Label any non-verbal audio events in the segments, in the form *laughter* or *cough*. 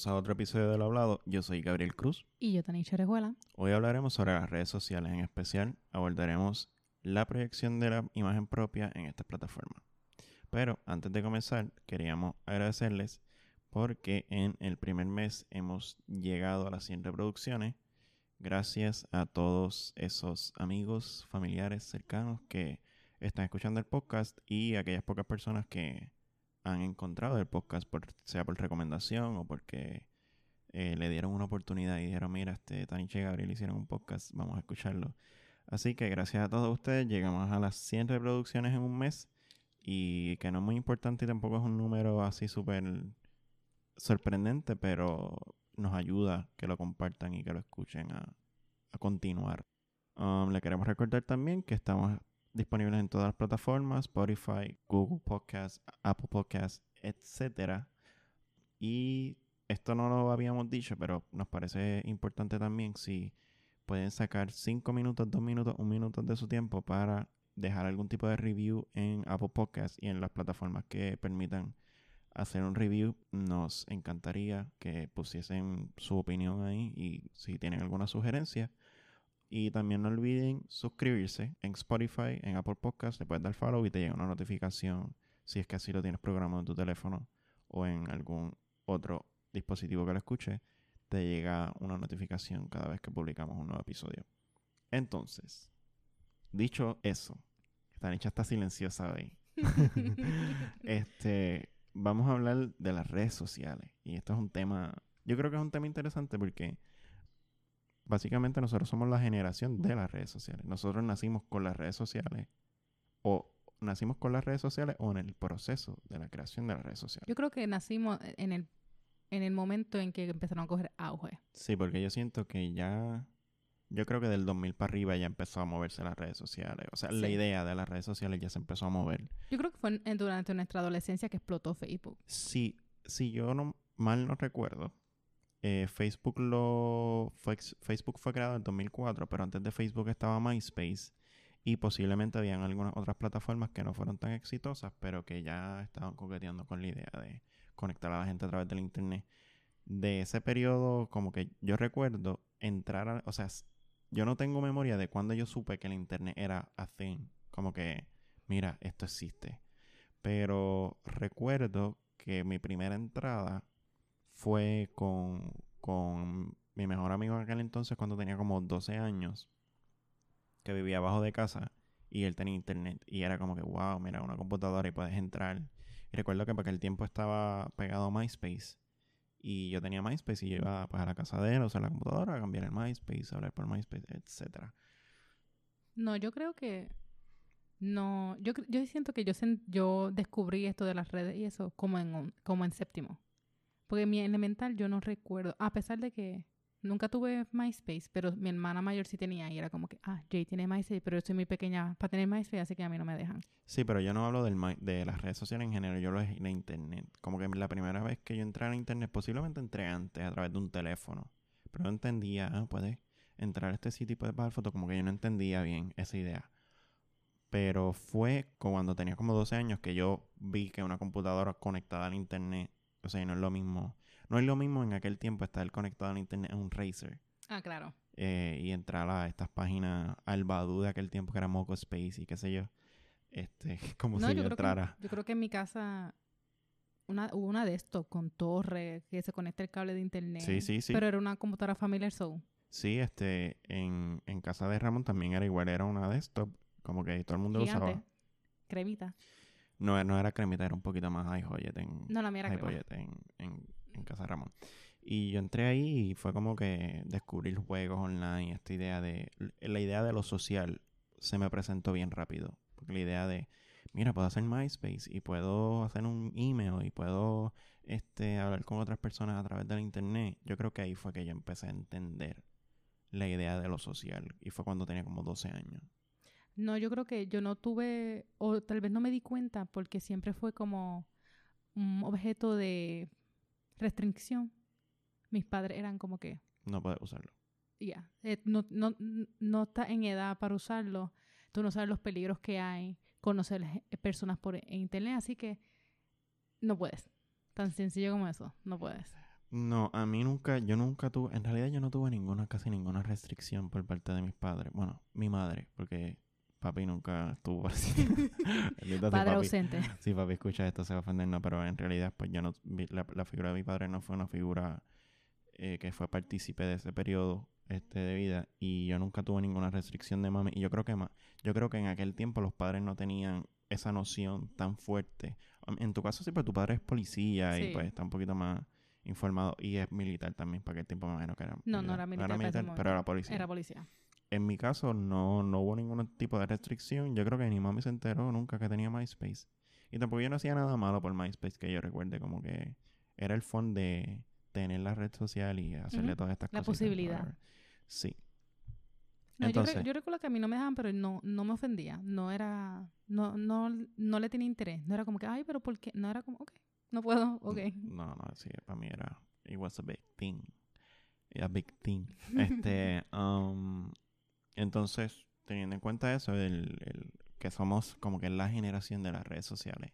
Bienvenidos a otro episodio de Lo Hablado. Yo soy Gabriel Cruz. Y yo, Tanisha Orejuela. Hoy hablaremos sobre las redes sociales. En especial, abordaremos la proyección de la imagen propia en estas plataformas. Pero antes de comenzar, queríamos agradecerles porque en el primer mes hemos llegado a las 100 reproducciones. Gracias a todos esos amigos, familiares cercanos que están escuchando el podcast y aquellas pocas personas que han encontrado el podcast, por, sea por recomendación o porque eh, le dieron una oportunidad y dijeron, mira, este Taniche y Gabriel hicieron un podcast, vamos a escucharlo. Así que gracias a todos ustedes llegamos a las 100 reproducciones en un mes y que no es muy importante y tampoco es un número así súper sorprendente, pero nos ayuda que lo compartan y que lo escuchen a, continuar. Um, le queremos recordar también que estamos disponibles en todas las plataformas, Spotify, Google Podcasts, Apple Podcasts, etc. Y esto no lo habíamos dicho, pero nos parece importante también si pueden sacar 5 minutos, 2 minutos, 1 minuto de su tiempo para dejar algún tipo de review en Apple Podcasts y en las plataformas que permitan hacer un review. Nos encantaría que pusiesen su opinión ahí y si tienen alguna sugerencia y también no olviden suscribirse en Spotify, en Apple Podcasts, le puedes dar follow y te llega una notificación si es que así lo tienes programado en tu teléfono o en algún otro dispositivo que lo escuche, te llega una notificación cada vez que publicamos un nuevo episodio. Entonces, dicho eso, esta nicha está silenciosa hoy. *laughs* este, vamos a hablar de las redes sociales. Y esto es un tema, yo creo que es un tema interesante porque básicamente nosotros somos la generación de las redes sociales. Nosotros nacimos con las redes sociales o nacimos con las redes sociales o en el proceso de la creación de las redes sociales. Yo creo que nacimos en el, en el momento en que empezaron a coger auge. Sí, porque yo siento que ya, yo creo que del 2000 para arriba ya empezó a moverse las redes sociales. O sea, la idea de las redes sociales ya se empezó a mover. Yo creo que fue durante nuestra adolescencia que explotó Facebook. Sí, si yo no mal no recuerdo, eh, Facebook lo fue, Facebook fue creado en 2004, pero antes de Facebook estaba MySpace y posiblemente habían algunas otras plataformas que no fueron tan exitosas, pero que ya estaban coqueteando con la idea de conectar a la gente a través del internet. De ese periodo, como que yo recuerdo entrar a, o sea, yo no tengo memoria de cuando yo supe que el internet era a thing, como que, mira, esto existe. Pero recuerdo que mi primera entrada fue con, con mi mejor amigo en aquel entonces cuando tenía como 12 años, que vivía abajo de casa y él tenía internet y era como que, wow, mira, una computadora y puedes entrar. Y recuerdo que para aquel tiempo estaba pegado a MySpace y yo tenía MySpace y yo iba pues, a la casa de él, o sea, la computadora, a cambiar el MySpace, a hablar por MySpace, etcétera. No, yo creo que no, yo, yo siento que yo, yo descubrí esto de las redes y eso como en, como en séptimo. Porque mi elemental yo no recuerdo, a pesar de que nunca tuve MySpace, pero mi hermana mayor sí tenía y era como que, ah, Jay tiene MySpace, pero yo soy muy pequeña para tener MySpace, así que a mí no me dejan. Sí, pero yo no hablo del de las redes sociales en general, yo hablo de Internet. Como que la primera vez que yo entré a Internet, posiblemente entré antes a través de un teléfono, pero no entendía, ah, puedes entrar a este sitio y puedes bajar fotos, como que yo no entendía bien esa idea. Pero fue cuando tenía como 12 años que yo vi que una computadora conectada al Internet o sea, no es lo mismo. No es lo mismo en aquel tiempo estar conectado al internet en un Razer. Ah, claro. Eh, y entrar a estas páginas al Badu de aquel tiempo que era Moco Space y qué sé yo. Este, *laughs* como si yo, entrara. yo creo que en mi casa una, hubo una de estos con torre que se conecta el cable de internet. Sí, sí, sí. Pero era una computadora familiar Soul. Sí, este, en, en casa de Ramón también era igual, era una desktop, como que todo el mundo lo usaba. Cremita. No, no era cremita, era un poquito más high en, no, la mía era en, en, en, Casa Ramón. Y yo entré ahí y fue como que descubrir juegos online, esta idea de... La idea de lo social se me presentó bien rápido. Porque la idea de, mira, puedo hacer MySpace y puedo hacer un email y puedo este, hablar con otras personas a través del internet. Yo creo que ahí fue que yo empecé a entender la idea de lo social. Y fue cuando tenía como 12 años. No, yo creo que yo no tuve, o tal vez no me di cuenta porque siempre fue como un objeto de restricción. Mis padres eran como que... No puedes usarlo. Ya, eh, no, no, no estás en edad para usarlo. Tú no sabes los peligros que hay, conocer personas por internet, así que no puedes. Tan sencillo como eso, no puedes. No, a mí nunca, yo nunca tuve, en realidad yo no tuve ninguna, casi ninguna restricción por parte de mis padres. Bueno, mi madre, porque papi nunca estuvo así. *laughs* *laughs* Padre ausente. Si papi escucha esto se va a ofender, no, pero en realidad pues yo no, la, la figura de mi padre no fue una figura eh, que fue partícipe de ese periodo este, de vida y yo nunca tuve ninguna restricción de mami y yo creo que ma- yo creo que en aquel tiempo los padres no tenían esa noción tan fuerte. En tu caso sí, pues tu padre es policía y Sí. pues está un poquito más informado y es militar también, para aquel tiempo me imagino que era No, no era militar para ese militar, pero era policía. Era policía. En mi caso no, no hubo ningún tipo de restricción. Yo creo que ni mami se enteró nunca que tenía MySpace. Y tampoco yo no hacía nada malo por MySpace que yo recuerde. Como que era el fun de tener la red social y hacerle todas estas La cosas. posibilidad. Sí. No, yo, Entonces- re- yo recuerdo que a mí no me dejaban, pero no, no me ofendía. No era, no, no, no le tenía interés. No era como que, ay, pero ¿por qué? No era como, ok, no puedo, ok. No, no, sí, para mí era. It was a big thing. A big *laughs* thing. este. um, entonces, teniendo en cuenta eso, el, el- que somos como que la generación de las redes sociales.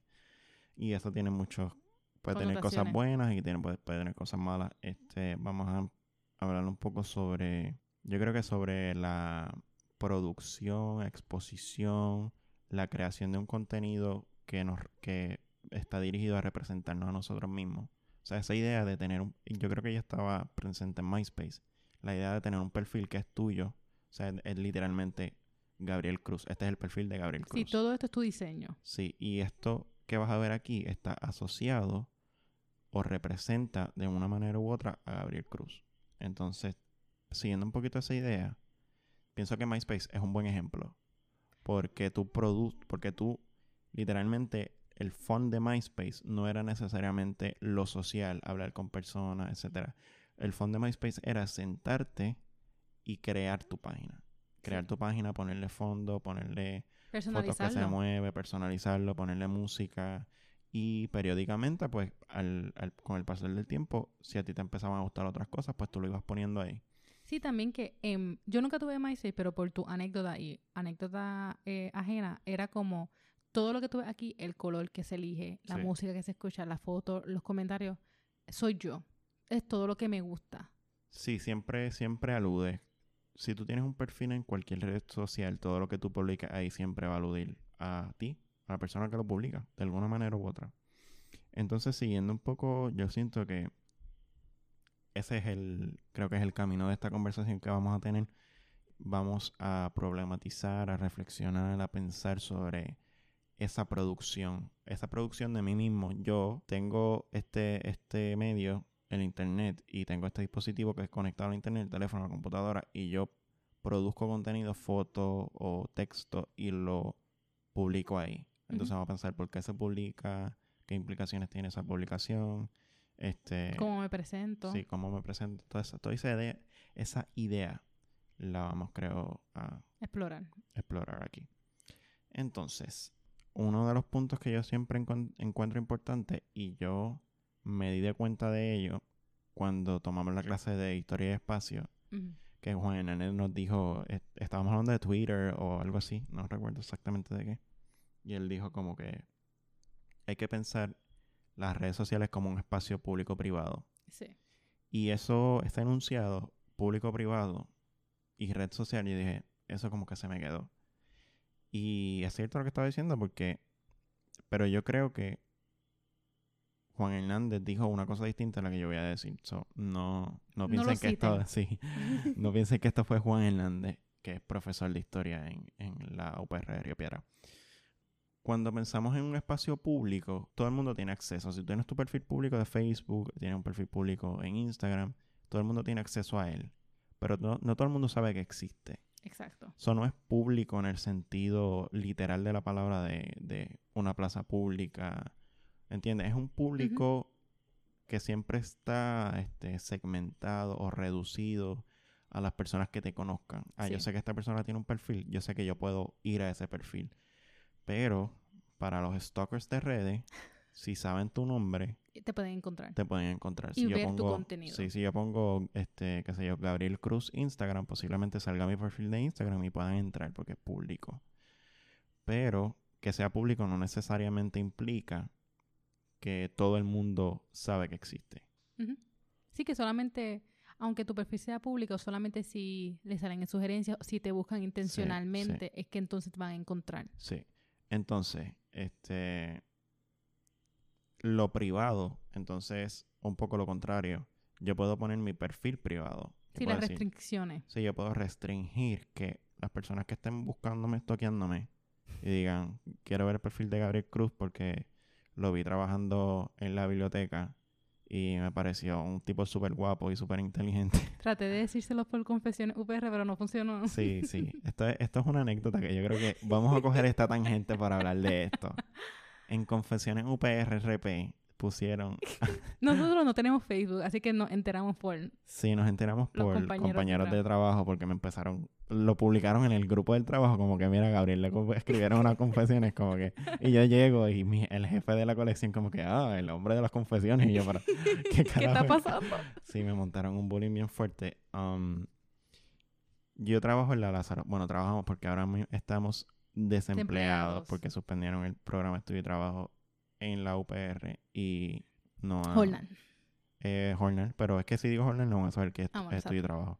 Y eso tiene muchos. Puede tener cosas buenas y tiene, puede, puede tener cosas malas. Este, vamos a hablar un poco sobre. Yo creo que sobre la producción, exposición, la creación de un contenido que nos que está dirigido a representarnos a nosotros mismos. O sea, esa idea de tener un... Yo creo que ya estaba presente en MySpace. La idea de tener un perfil que es tuyo. O sea, es, es literalmente Gabriel Cruz. Este es el perfil de Gabriel Sí, Cruz. todo esto es tu diseño. Sí, y esto que vas a ver aquí está asociado o representa de una manera u otra a Gabriel Cruz. Entonces, siguiendo un poquito esa idea, pienso que MySpace es un buen ejemplo. Porque tú produ porque tú literalmente el fun de MySpace no era necesariamente lo social, hablar con personas, etcétera. El fun de MySpace era sentarte y crear tu página. Crear Sí. tu página, ponerle fondo, ponerle fotos que se mueve, personalizarlo, ponerle música y periódicamente, pues, al, al- con el pasar del tiempo, si a ti te empezaban a gustar otras cosas, pues tú lo ibas poniendo ahí. Sí, también que em, yo nunca tuve MySpace, pero por tu anécdota y anécdota eh, ajena, era como todo lo que tuve aquí, el color que se elige, la Sí. música que se escucha, la foto, los comentarios, soy yo. Es todo lo que me gusta. Sí, siempre, siempre alude. Si tú tienes un perfil en cualquier red social, todo lo que tú publicas ahí siempre va a aludir a ti, a la persona que lo publica, de alguna manera u otra. Entonces, siguiendo un poco, yo siento que ese es el, creo que es el camino de esta conversación que vamos a tener. Vamos a problematizar, a reflexionar, a pensar sobre esa producción, esa producción de mí mismo. Yo tengo este, este medio, el internet, y tengo este dispositivo que es conectado al internet, el teléfono, la computadora, y yo produzco contenido, foto o texto y lo publico ahí. Entonces vamos a pensar por qué se publica, qué implicaciones tiene esa publicación, este, Cómo me presento. sí, cómo me presento, toda esa, toda esa idea, esa idea la vamos creo a Explorar. explorar aquí. Entonces, uno de los puntos que yo siempre encuentro importante y yo me di de cuenta de ello cuando tomamos la clase de historia y espacio, que Juan Hernández nos dijo, est- estábamos hablando de Twitter o algo así, no recuerdo exactamente de qué, y él dijo como que hay que pensar las redes sociales como un espacio público-privado. Sí. Y eso está enunciado, público-privado y red social, y dije, eso como que se me quedó. Y es cierto lo que estaba diciendo porque, pero yo creo que Juan Hernández dijo una cosa distinta a la que yo voy a decir. So, no, no piensen que esto, *laughs* sí, no piensen que esto fue Juan Hernández, que es profesor de historia en, en la UPR de Río Piedra. Cuando pensamos en un espacio público, todo el mundo tiene acceso. Si tú tienes tu perfil público de Facebook, tienes un perfil público en Instagram, todo el mundo tiene acceso a él. Pero no, no todo el mundo sabe que existe. Exacto. Eso no es público en el sentido literal de la palabra de, de una plaza pública. ¿Entiendes? Es un público que siempre está este, segmentado o reducido a las personas que te conozcan. Ah, yo sé que esta persona tiene un perfil, yo sé que yo puedo ir a ese perfil. Pero para los stalkers de redes, si saben tu nombre, Te pueden encontrar. te pueden encontrar. Y si yo ver tu pongo, contenido. Sí, si yo pongo, este, qué sé yo, Gabriel Cruz Instagram, posiblemente salga mi perfil de Instagram y puedan entrar porque es público. Pero que sea público no necesariamente implica que todo el mundo sabe que existe. Sí, que solamente, aunque tu perfil sea público, solamente si le salen en sugerencias, si te buscan intencionalmente, es que entonces te van a encontrar. Sí. Entonces, este. Lo privado, entonces, un poco lo contrario. Yo puedo poner mi perfil privado. Yo Sí, las decir- restricciones. Sí, yo puedo restringir que las personas que estén buscándome, toqueándome, y digan, quiero ver el perfil de Gabriel Cruz porque lo vi trabajando en la biblioteca y me pareció un tipo súper guapo y súper inteligente. *laughs* Traté de decírselo por confesiones UPR, pero no funcionó. Sí, sí. *laughs* Esto es, esto es una anécdota que yo creo que vamos a coger esta tangente para hablar de esto. En Confesiones UPRRP pusieron, *laughs* Nosotros no tenemos Facebook, así que nos enteramos por... sí, nos enteramos por compañeros de trabajo porque me empezaron, lo publicaron en el grupo del trabajo como que, mira, Gabriel, le escribieron unas confesiones como que, y yo llego y mi- el jefe de la colección como que, ah, el hombre de las confesiones, y yo, pero, *laughs* ¿qué ¿Qué está es pasando? Sí, me montaron un bullying bien fuerte. Um, yo trabajo en la Lázaro. Bueno, trabajamos porque ahora mismo estamos desempleados Desempleados. porque suspendieron el programa de estudio y trabajo en la UPR y no ha- Holland. eh, Horner, pero es que si digo Horner no van a saber que es Ah, bueno, estudio y trabajo.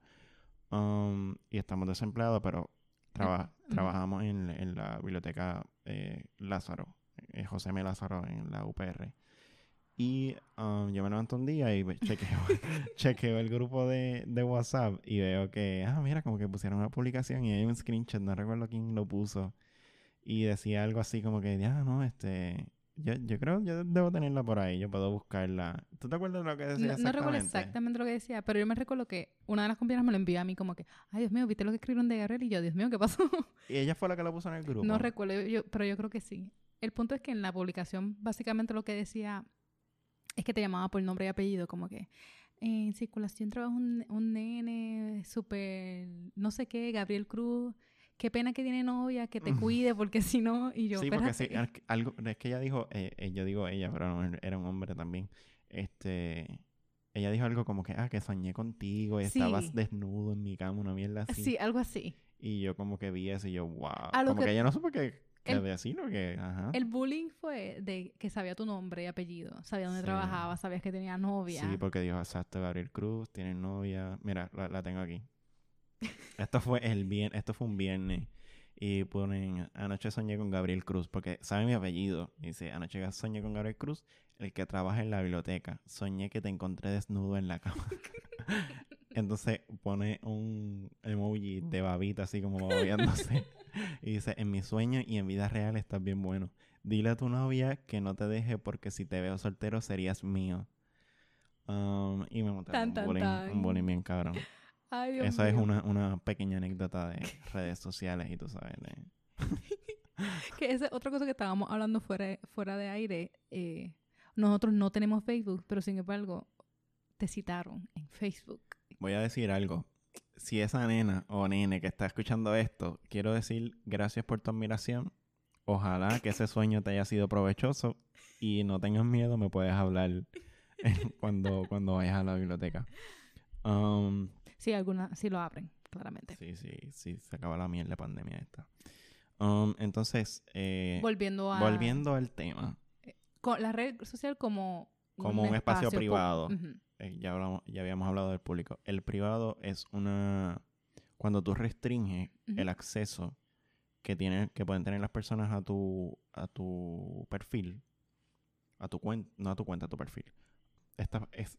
Um, y estamos desempleados, pero traba- trabajamos en, en la biblioteca eh, Lázaro, eh, José M. Lázaro en la UPR. Y um, yo me levanto un día y *laughs* chequeo, chequeo el grupo de, de WhatsApp y veo que, ah, mira, como que pusieron una publicación y hay un screenshot, no recuerdo quién lo puso. Y decía algo así como que, ah, no, este, yo, yo creo, yo debo tenerla por ahí, yo puedo buscarla. ¿Tú te acuerdas de lo que decía No, no recuerdo exactamente? exactamente lo que decía, pero yo me recuerdo que una de las compañeras me lo envió a mí como que, ay Dios mío, ¿viste lo que escribieron de Gabriel? Y yo, Dios mío, ¿qué pasó? *laughs* Y ella fue la que lo puso en el grupo. No recuerdo, yo, pero yo creo que sí. El punto es que en la publicación básicamente lo que decía es que te llamaba por nombre y apellido, como que en circulación trabaja un, un nene súper, no sé qué, Gabriel Cruz, qué pena que tiene novia, que te cuide, porque si no, y yo, sí, porque sí, algo, es que ella dijo, eh, eh, yo digo ella, pero no, era un hombre también. Este, ella dijo algo como que, ah, que soñé contigo y estabas desnudo en mi cama, una mierda así. Sí, algo así. Y yo como que vi eso y yo, wow. Como que, que- ella no supo que, el- decirlo, que, ajá. El bullying fue de que sabía tu nombre y apellido, sabía dónde Sí. trabajaba, sabías que tenía novia. Sí, porque dijo, exacto, Gabriel Cruz, tiene novia. Mira, la, la tengo aquí. Esto fue el bien, esto fue un viernes. Y ponen, anoche soñé con Gabriel Cruz, porque sabe mi apellido. Dice, anoche soñé con Gabriel Cruz, el que trabaja en la biblioteca. Soñé que te encontré desnudo en la cama. *laughs* Entonces pone un emoji de babita así como babeándose. *laughs* y dice, en mi sueño y en vida real estás bien bueno. Dile a tu novia que no te deje porque si te veo soltero serías mío. Um, y me montaron Tan, un tan, bullying, tan. un bullying bien cabrón. Ay, Dios Esa es una, una pequeña anécdota de redes sociales y tú sabes. de- *laughs* Que esa es otra cosa que estábamos hablando fuera, de- fuera de aire. eh, nosotros no tenemos Facebook, pero sin embargo, te citaron en Facebook. Voy a decir algo. Si esa nena o nene que está escuchando esto, quiero decir gracias por tu admiración. Ojalá que ese sueño te haya sido provechoso y no tengas miedo, me puedes hablar *laughs* cuando, cuando vayas a la biblioteca. Um, Sí, alguna, sí lo abren, claramente. sí, sí, sí, se acaba la mierda pandemia esta. Um, entonces, eh, Volviendo a... volviendo al tema, con la red social como... Como un espacio privado. Eh, ya hablamos, ya habíamos hablado del público. El privado es una cuando tú restringes el acceso que tienen, que pueden tener las personas a tu, a tu perfil, a tu cuenta, no a tu cuenta, a tu perfil. Esta es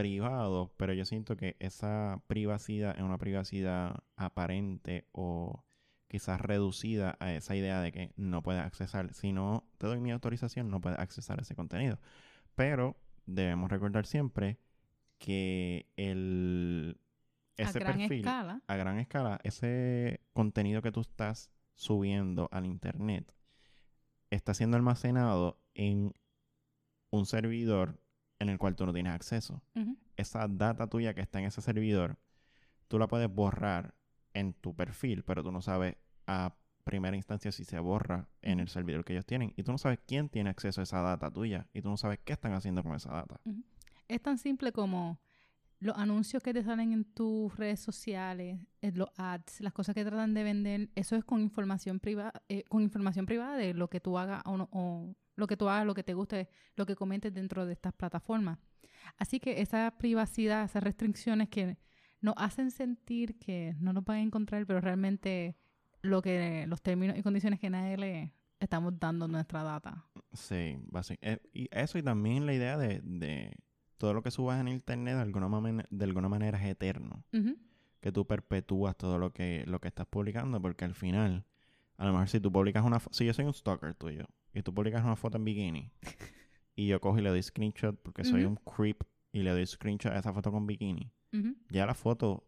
privado, pero yo siento que esa privacidad es una privacidad aparente o quizás reducida a esa idea de que no puedes accesar. Si no te doy mi autorización, no puedes accesar a ese contenido. Pero debemos recordar siempre que el A ese gran perfil escala. a gran escala, ese contenido que tú estás subiendo al internet está siendo almacenado en un servidor en el cual tú no tienes acceso. Esa data tuya que está en ese servidor, tú la puedes borrar en tu perfil, pero tú no sabes a primera instancia si se borra en el servidor que ellos tienen. Y tú no sabes quién tiene acceso a esa data tuya. Y tú no sabes qué están haciendo con esa data. Es tan simple como los anuncios que te salen en tus redes sociales, eh, los ads, las cosas que tratan de vender, eso es con información privada, con información privada de lo que tú hagas o, no- o lo que tú hagas, lo que te guste, lo que comentes dentro de estas plataformas. Así que esa privacidad, esas restricciones que nos hacen sentir que no nos van a encontrar, pero realmente lo que los términos y condiciones que nadie le estamos dando nuestra data. Sí, básicamente. Eh, y eso y también la idea de, de todo lo que subas en internet de alguna, manera, de alguna manera es eterno. Que tú perpetúas todo lo que, lo que estás publicando porque al final, a lo mejor si tú publicas una foto, si yo soy un stalker tuyo y tú publicas una foto en bikini *laughs* y yo cojo y le doy screenshot porque soy un creep y le doy screenshot a esa foto con bikini, ya la foto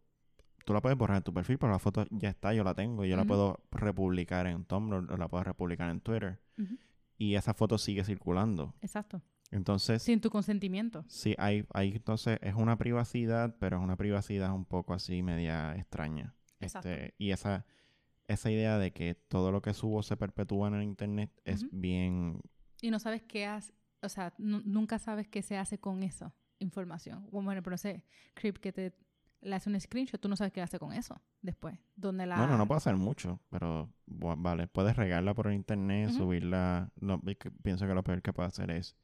tú la puedes borrar en tu perfil, pero la foto ya está, yo la tengo. Yo la puedo republicar en Tumblr o la puedo republicar en Twitter. Y esa foto sigue circulando. Exacto. Entonces... Sin tu consentimiento. Sí, hay, hay entonces es una privacidad, pero es una privacidad un poco así media extraña. Exacto. Este, y esa, esa idea de que todo lo que subo se perpetúa en el internet es bien... Y no sabes qué hace, o sea, nunca sabes qué se hace con esa información. Bueno, pero sé, creep que te le hace un screenshot, tú no sabes qué hace con eso después. Donde la... Bueno, no puede hacer mucho, pero vale, puedes regarla por internet, subirla. No, pienso que lo peor que puede hacer es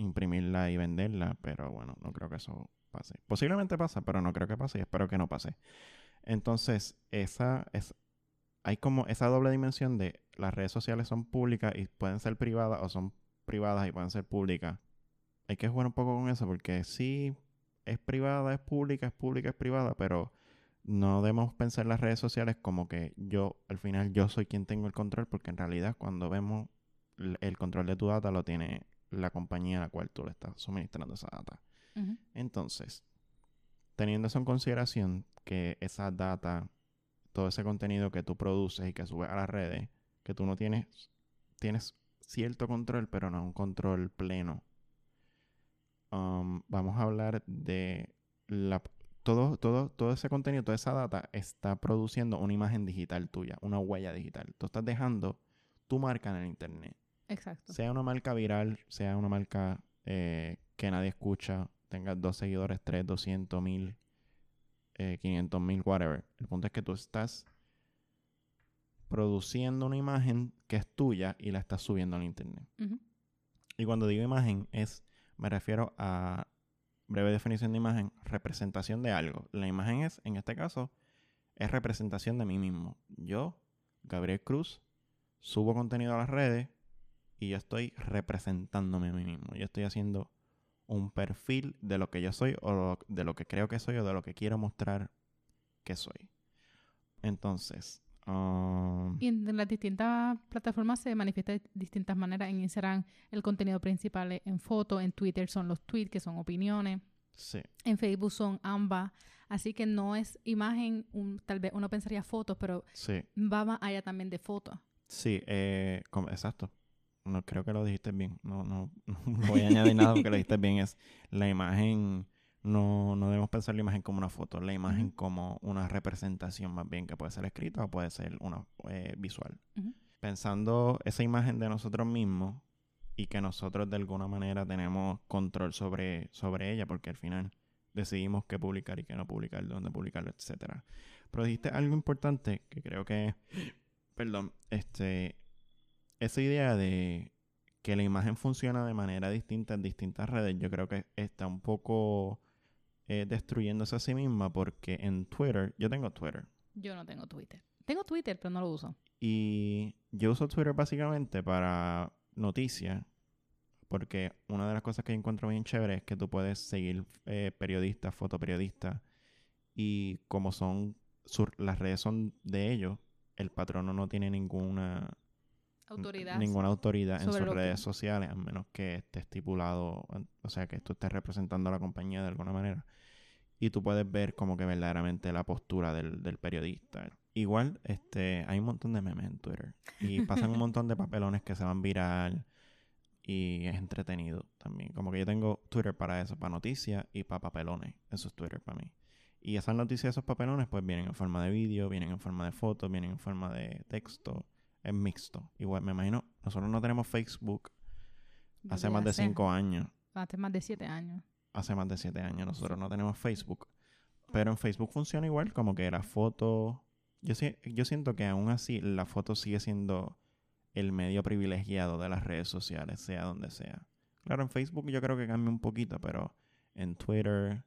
imprimirla y venderla, pero bueno, no creo que eso pase. Posiblemente pasa, pero no creo que pase y espero que no pase. Entonces, esa es hay como esa doble dimensión de las redes sociales son públicas y pueden ser privadas o son privadas y pueden ser públicas. Hay que jugar un poco con eso porque sí es privada, es pública, es pública, es privada, pero no debemos pensar las redes sociales como que yo, al final, yo soy quien tengo el control, porque en realidad cuando vemos el control de tu data lo tiene la compañía a la cual tú le estás suministrando esa data. Entonces, teniendo eso en consideración, que esa data, todo ese contenido que tú produces y que subes a las redes, que tú no tienes, tienes cierto control, pero no un control pleno Um, vamos a hablar de la, todo, todo, todo ese contenido, toda esa data está produciendo una imagen digital tuya, una huella digital. Tú estás dejando tu marca en el Internet. Exacto. Sea una marca viral, sea una marca eh, que nadie escucha, tenga dos seguidores, tres, doscientos mil, eh, quinientos mil, whatever. El punto es que tú estás produciendo una imagen que es tuya y la estás subiendo al Internet. Y cuando digo imagen es me refiero a breve definición de imagen, representación de algo. La imagen es, en este caso, es representación de mí mismo. Yo, Gabriel Cruz, subo contenido a las redes y yo estoy representándome a mí mismo. Yo estoy haciendo un perfil de lo que yo soy o de lo que creo que soy o de lo que quiero mostrar que soy. Entonces, Um, y en las distintas plataformas se manifiesta de distintas maneras. En Instagram el contenido principal es en fotos, en Twitter son los tweets, que son opiniones. Sí. En Facebook son ambas. Así que no es imagen, un, tal vez uno pensaría fotos, pero sí. va más allá también de fotos. Sí, eh, exacto. No creo que lo dijiste bien. No, no, *laughs* no voy a añadir nada porque lo dijiste bien. Es la imagen no, no debemos pensar la imagen como una foto, la imagen como una representación más bien, que puede ser escrita o puede ser una eh, visual. Pensando esa imagen de nosotros mismos y que nosotros de alguna manera tenemos control sobre, sobre ella, porque al final decidimos qué publicar y qué no publicar, dónde publicarlo, etcétera. Pero dijiste algo importante que creo que, perdón, este, esa idea de que la imagen funciona de manera distinta en distintas redes, yo creo que está un poco eh, destruyéndose a sí misma porque en Twitter, yo tengo Twitter. Yo no tengo Twitter. Tengo Twitter, pero no lo uso. Y yo uso Twitter básicamente para noticias, porque una de las cosas que encuentro bien chévere es que tú puedes seguir eh, periodistas, fotoperiodistas, y como son las redes son de ellos, el patrono no tiene ninguna autoridad ninguna autoridad en sus redes sociales, a menos que esté estipulado, o sea, que tú estés representando a la compañía de alguna manera y tú puedes ver como que verdaderamente la postura del, del periodista. Igual, este, hay un montón de memes en Twitter y *laughs* pasan un montón de papelones que se van viral y es entretenido también. Como que yo tengo Twitter para eso, para noticias y para papelones. Eso es Twitter para mí. Y esas noticias, esos papelones, pues vienen en forma de vídeo, vienen en forma de fotos, vienen en forma de texto. Es mixto. Igual, me imagino, nosotros no tenemos Facebook hace más de cinco años. Hace más de siete años hace más de siete años. Nosotros no tenemos Facebook. Pero en Facebook funciona igual, como que la foto. Yo, yo siento que aún así la foto sigue siendo el medio privilegiado de las redes sociales, sea donde sea. Claro, en Facebook yo creo que cambia un poquito, pero en Twitter.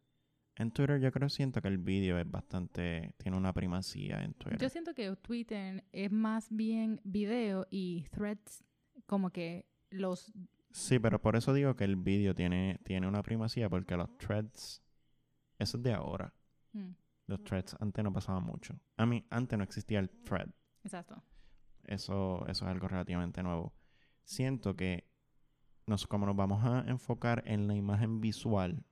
En Twitter yo creo siento que el vídeo es bastante, tiene una primacía en Twitter. Yo siento que Twitter es más bien video y threads como que los... Sí, pero por eso digo que el vídeo tiene, tiene una primacía porque los threads, eso es de ahora. Mm, Los threads antes no pasaban mucho. A mí, antes no existía el thread. exacto. Eso, eso es algo relativamente nuevo. Siento que nos, como nos vamos a enfocar en la imagen visual,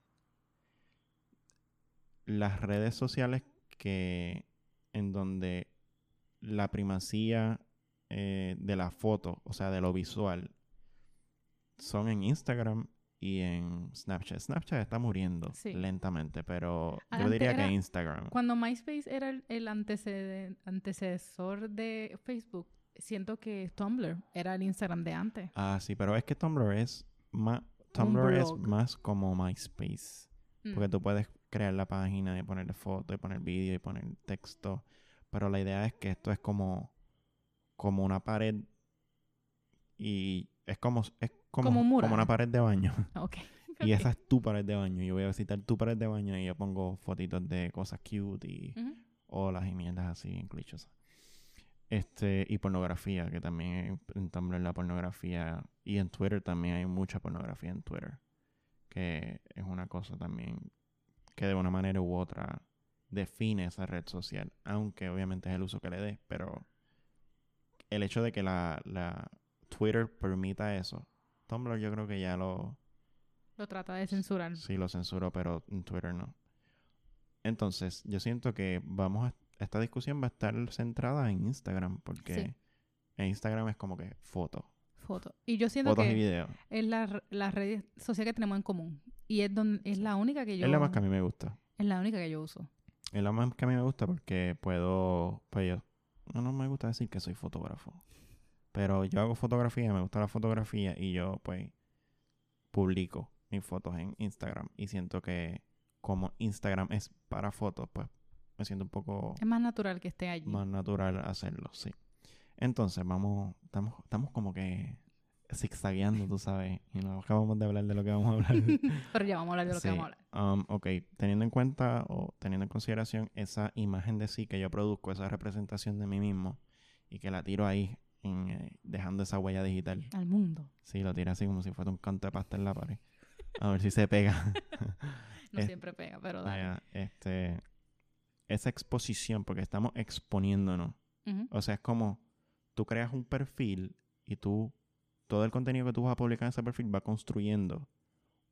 las redes sociales que en donde la primacía eh, de la foto, o sea, de lo visual, son en Instagram y en Snapchat. Snapchat está muriendo Sí. lentamente, pero yo diría que Instagram. Cuando MySpace era el, el antecede- antecesor de Facebook, siento que Tumblr era el Instagram de antes. Ah, sí, pero es que Tumblr es más Tumblr es más como MySpace. Mm, Porque tú puedes crear la página y ponerle foto y poner vídeo y poner texto. Pero la idea es que esto es como, como una pared y es como, es como, Como un una pared de baño. *laughs* *laughs* y esa es tu pared de baño. Yo voy a visitar tu pared de baño y yo pongo fotitos de cosas cute y Ujú. olas y mierdas así bien clichosas. Este, y pornografía, que también en Tumblr la pornografía. Y en Twitter también hay mucha pornografía en Twitter. Que es una cosa también que de una manera u otra define esa red social. Aunque obviamente es el uso que le dé. Pero el hecho de que la, la Twitter permita eso. Tumblr yo creo que ya lo, Lo trata de censurar. Sí, lo censuró, pero en Twitter no. Entonces, yo siento que vamos a... Esta discusión va a estar centrada en Instagram, porque Sí. en Instagram es como que foto, Foto. Y yo siento fotos y que es la, la red social que tenemos en común. Y es, donde, es la única que yo... Es la más que a mí me gusta. es la única que yo uso. Es la más que a mí me gusta porque puedo... Pues yo... No, no me gusta decir que soy fotógrafo. Pero yo hago fotografía, me gusta la fotografía y yo pues publico mis fotos en Instagram. Y siento que como Instagram es para fotos, pues me siento un poco... Es más natural que esté allí. más natural hacerlo, sí. Entonces, vamos, estamos, estamos como que zigzagueando, tú sabes, y no acabamos de hablar de lo que vamos a hablar. *laughs* Pero ya vamos a hablar de lo Sí. que vamos a hablar. Um, ok, teniendo en cuenta o teniendo en consideración esa imagen de sí que yo produzco, esa representación de mí mismo, y que la tiro ahí, en, eh, dejando esa huella digital. Al mundo. Sí, lo tiro así como si fuera un canto de pasta en la pared. A ver si se pega. *laughs* No Es- siempre pega, pero dale. Vaya, este, esa exposición, porque estamos exponiéndonos. O sea, es como tú creas un perfil y tú, todo el contenido que tú vas a publicar en ese perfil va construyendo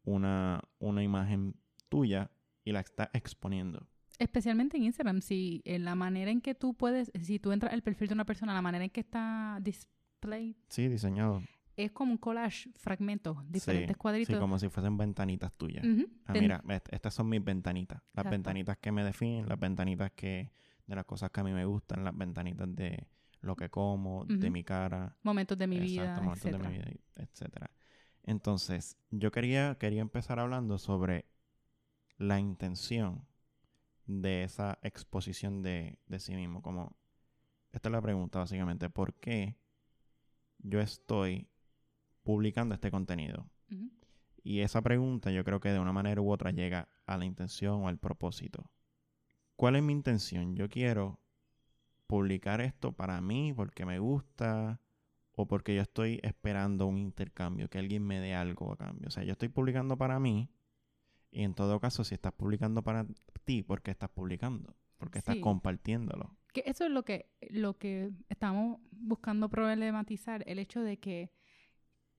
una, una imagen tuya y la está exponiendo. Especialmente en Instagram, si en la manera en que tú puedes, si tú entras al perfil de una persona, la manera en que está display Sí, diseñado. es como un collage, fragmentos, diferentes sí, cuadritos. Sí, como si fuesen ventanitas tuyas. Ah, Ten- mira, est- estas son mis ventanitas. Las Exacto. ventanitas que me definen, las ventanitas que de las cosas que a mí me gustan, las ventanitas de lo que como, de mi cara. momentos de mi Exacto, vida, momentos de mi etcétera. vida, etcétera. Entonces, yo quería, quería empezar hablando sobre la intención de esa exposición de, de sí mismo. Como, esta es la pregunta básicamente, ¿por qué yo estoy publicando este contenido? Y esa pregunta yo creo que de una manera u otra llega a la intención o al propósito. ¿Cuál es mi intención? Yo quiero publicar esto para mí porque me gusta o porque yo estoy esperando un intercambio, que alguien me dé algo a cambio. O sea, yo estoy publicando para mí y en todo caso, si estás publicando para ti, ¿por qué estás publicando? Porque estás Sí. compartiéndolo. Que eso es lo que, lo que estamos buscando problematizar, el hecho de que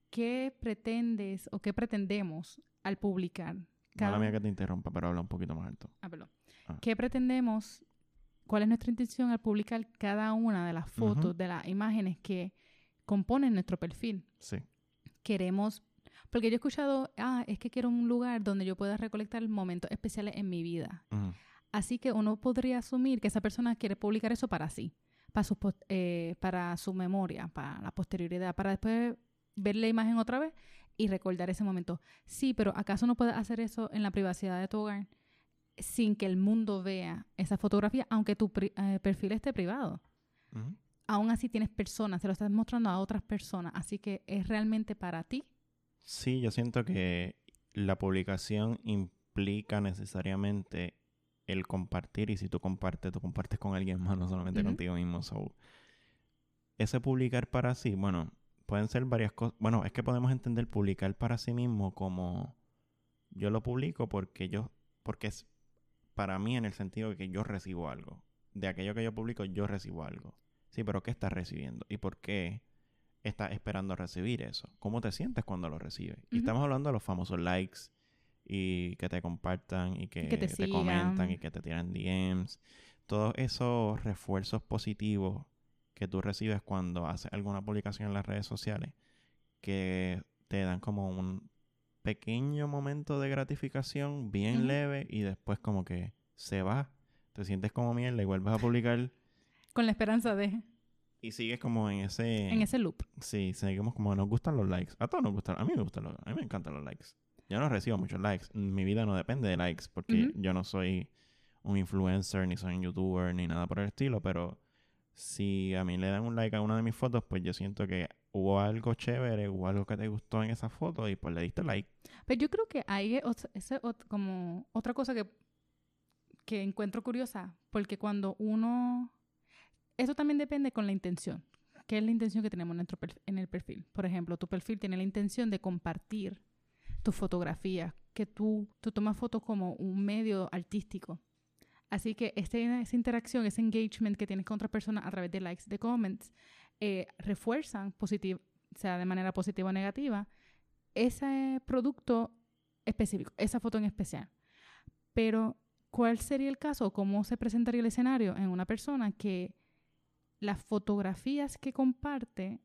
qué pretendes o qué pretendemos al publicar. Mala mía que te interrumpa, pero habla un poquito más alto. Ah, perdón. Ah. ¿Qué pretendemos? ¿Cuál es nuestra intención al publicar cada una de las fotos, de las imágenes que componen nuestro perfil? Sí. Queremos, porque yo he escuchado, ah, es que quiero un lugar donde yo pueda recolectar momentos especiales en mi vida. Así que uno podría asumir que esa persona quiere publicar eso para sí, para su, eh, para su memoria, para la posterioridad, para después ver la imagen otra vez y recordar ese momento. Sí, pero ¿acaso no puedes hacer eso en la privacidad de tu hogar sin que el mundo vea esa fotografía, aunque tu eh, perfil esté privado? Aún así tienes personas, te lo estás mostrando a otras personas, así que es realmente para ti. Sí, yo siento que la publicación im- implica necesariamente el compartir y si tú compartes, tú compartes con alguien más, no solamente contigo mismo. So, ese publicar para sí, bueno, pueden ser varias cosas. Bueno, es que podemos entender publicar para sí mismo como yo lo publico porque yo, porque es para mí en el sentido de que yo recibo algo. De aquello que yo publico, yo recibo algo. Sí, pero ¿qué estás recibiendo? ¿Y por qué estás esperando recibir eso? ¿Cómo te sientes cuando lo recibes? Y estamos hablando de los famosos likes y que te compartan y que, que te te, comentan y que te tiran DMs. Todos esos refuerzos positivos que tú recibes cuando haces alguna publicación en las redes sociales que te dan como un pequeño momento de gratificación bien leve y después como que se va, te sientes como mierda y vuelves a publicar Con la esperanza de... y sigues como en ese... En ese loop. Sí, seguimos como nos gustan los likes. A todos nos gustan, a mí me gustan los, a mí me encantan los likes. Yo no recibo muchos likes. Mi vida no depende de likes porque yo no soy un influencer, ni soy un youtuber, ni nada por el estilo, pero si a mí le dan un like a una de mis fotos, pues yo siento que hubo algo chévere, hubo algo que te gustó en esa foto y pues le diste like. Pero yo creo que ahí es ese ot- como otra cosa que, que encuentro curiosa, porque cuando uno... Eso también depende con la intención. ¿Qué es la intención que tenemos en, el perfil? Por ejemplo, tu perfil tiene la intención de compartir tu fotografía, que tú, tú tomas fotos como un medio artístico. Así que este- esa interacción, ese engagement que tienes con otras personas a través de likes, de comments, eh, refuerzan, positiv- sea de manera positiva o negativa, ese producto específico, esa foto en especial. Pero, ¿cuál sería el caso cómo se presentaría el escenario en una persona que las fotografías que comparte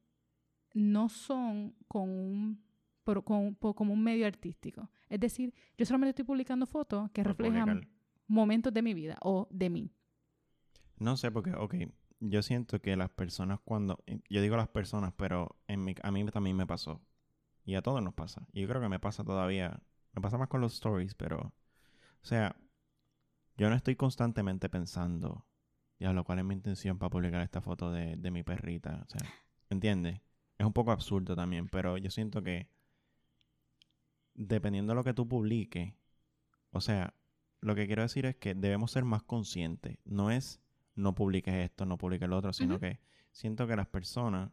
no son con un, por- con- por- como un medio artístico? Es decir, yo solamente estoy publicando fotos que reflejan momentos de mi vida o de mí. No sé, porque, ok, yo siento que las personas cuando, eh, yo digo las personas, pero en mi, a mí también me pasó. Y a todos nos pasa. Y yo creo que me pasa todavía, me pasa más con los stories, pero, o sea, yo no estoy constantemente pensando, lo cuál es mi intención para publicar esta foto de, de mi perrita? O sea, ¿entiendes? Es un poco absurdo también, pero yo siento que dependiendo de lo que tú publiques, o sea, lo que quiero decir es que debemos ser más conscientes. No es no publiques esto, no publiques lo otro, sino que siento que las personas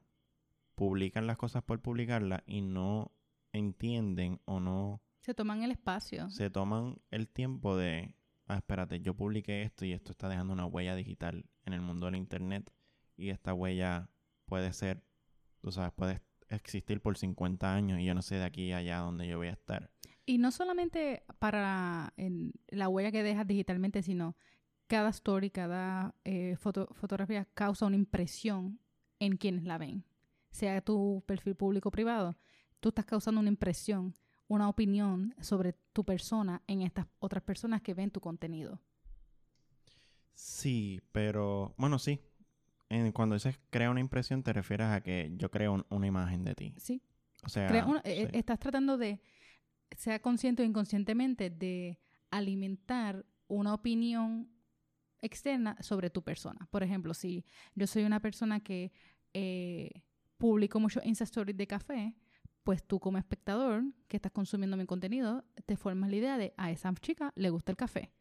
publican las cosas por publicarlas y no entienden o no Se toman el espacio. se toman el tiempo de, ah, espérate, yo publiqué esto y esto está dejando una huella digital en el mundo del internet y esta huella puede ser, tú sabes, puede existir por 50 años y yo no sé de aquí a allá dónde yo voy a estar. Y no solamente para la huella que dejas digitalmente, sino cada story, cada eh, foto- fotografía causa una impresión en quienes la ven. Sea tu perfil público o privado, tú estás causando una impresión, una opinión sobre tu persona en estas otras personas que ven tu contenido. Sí, pero bueno, sí. En- cuando dices crea una impresión, te refieres a que yo creo un- una imagen de ti. Sí. O sea, eh, estás tratando de, sea consciente o inconscientemente, de alimentar una opinión externa sobre tu persona. Por ejemplo, si yo soy una persona que eh, publico muchos Insta Stories de café, pues tú como espectador que estás consumiendo mi contenido, te formas la idea de a esa chica le gusta el café.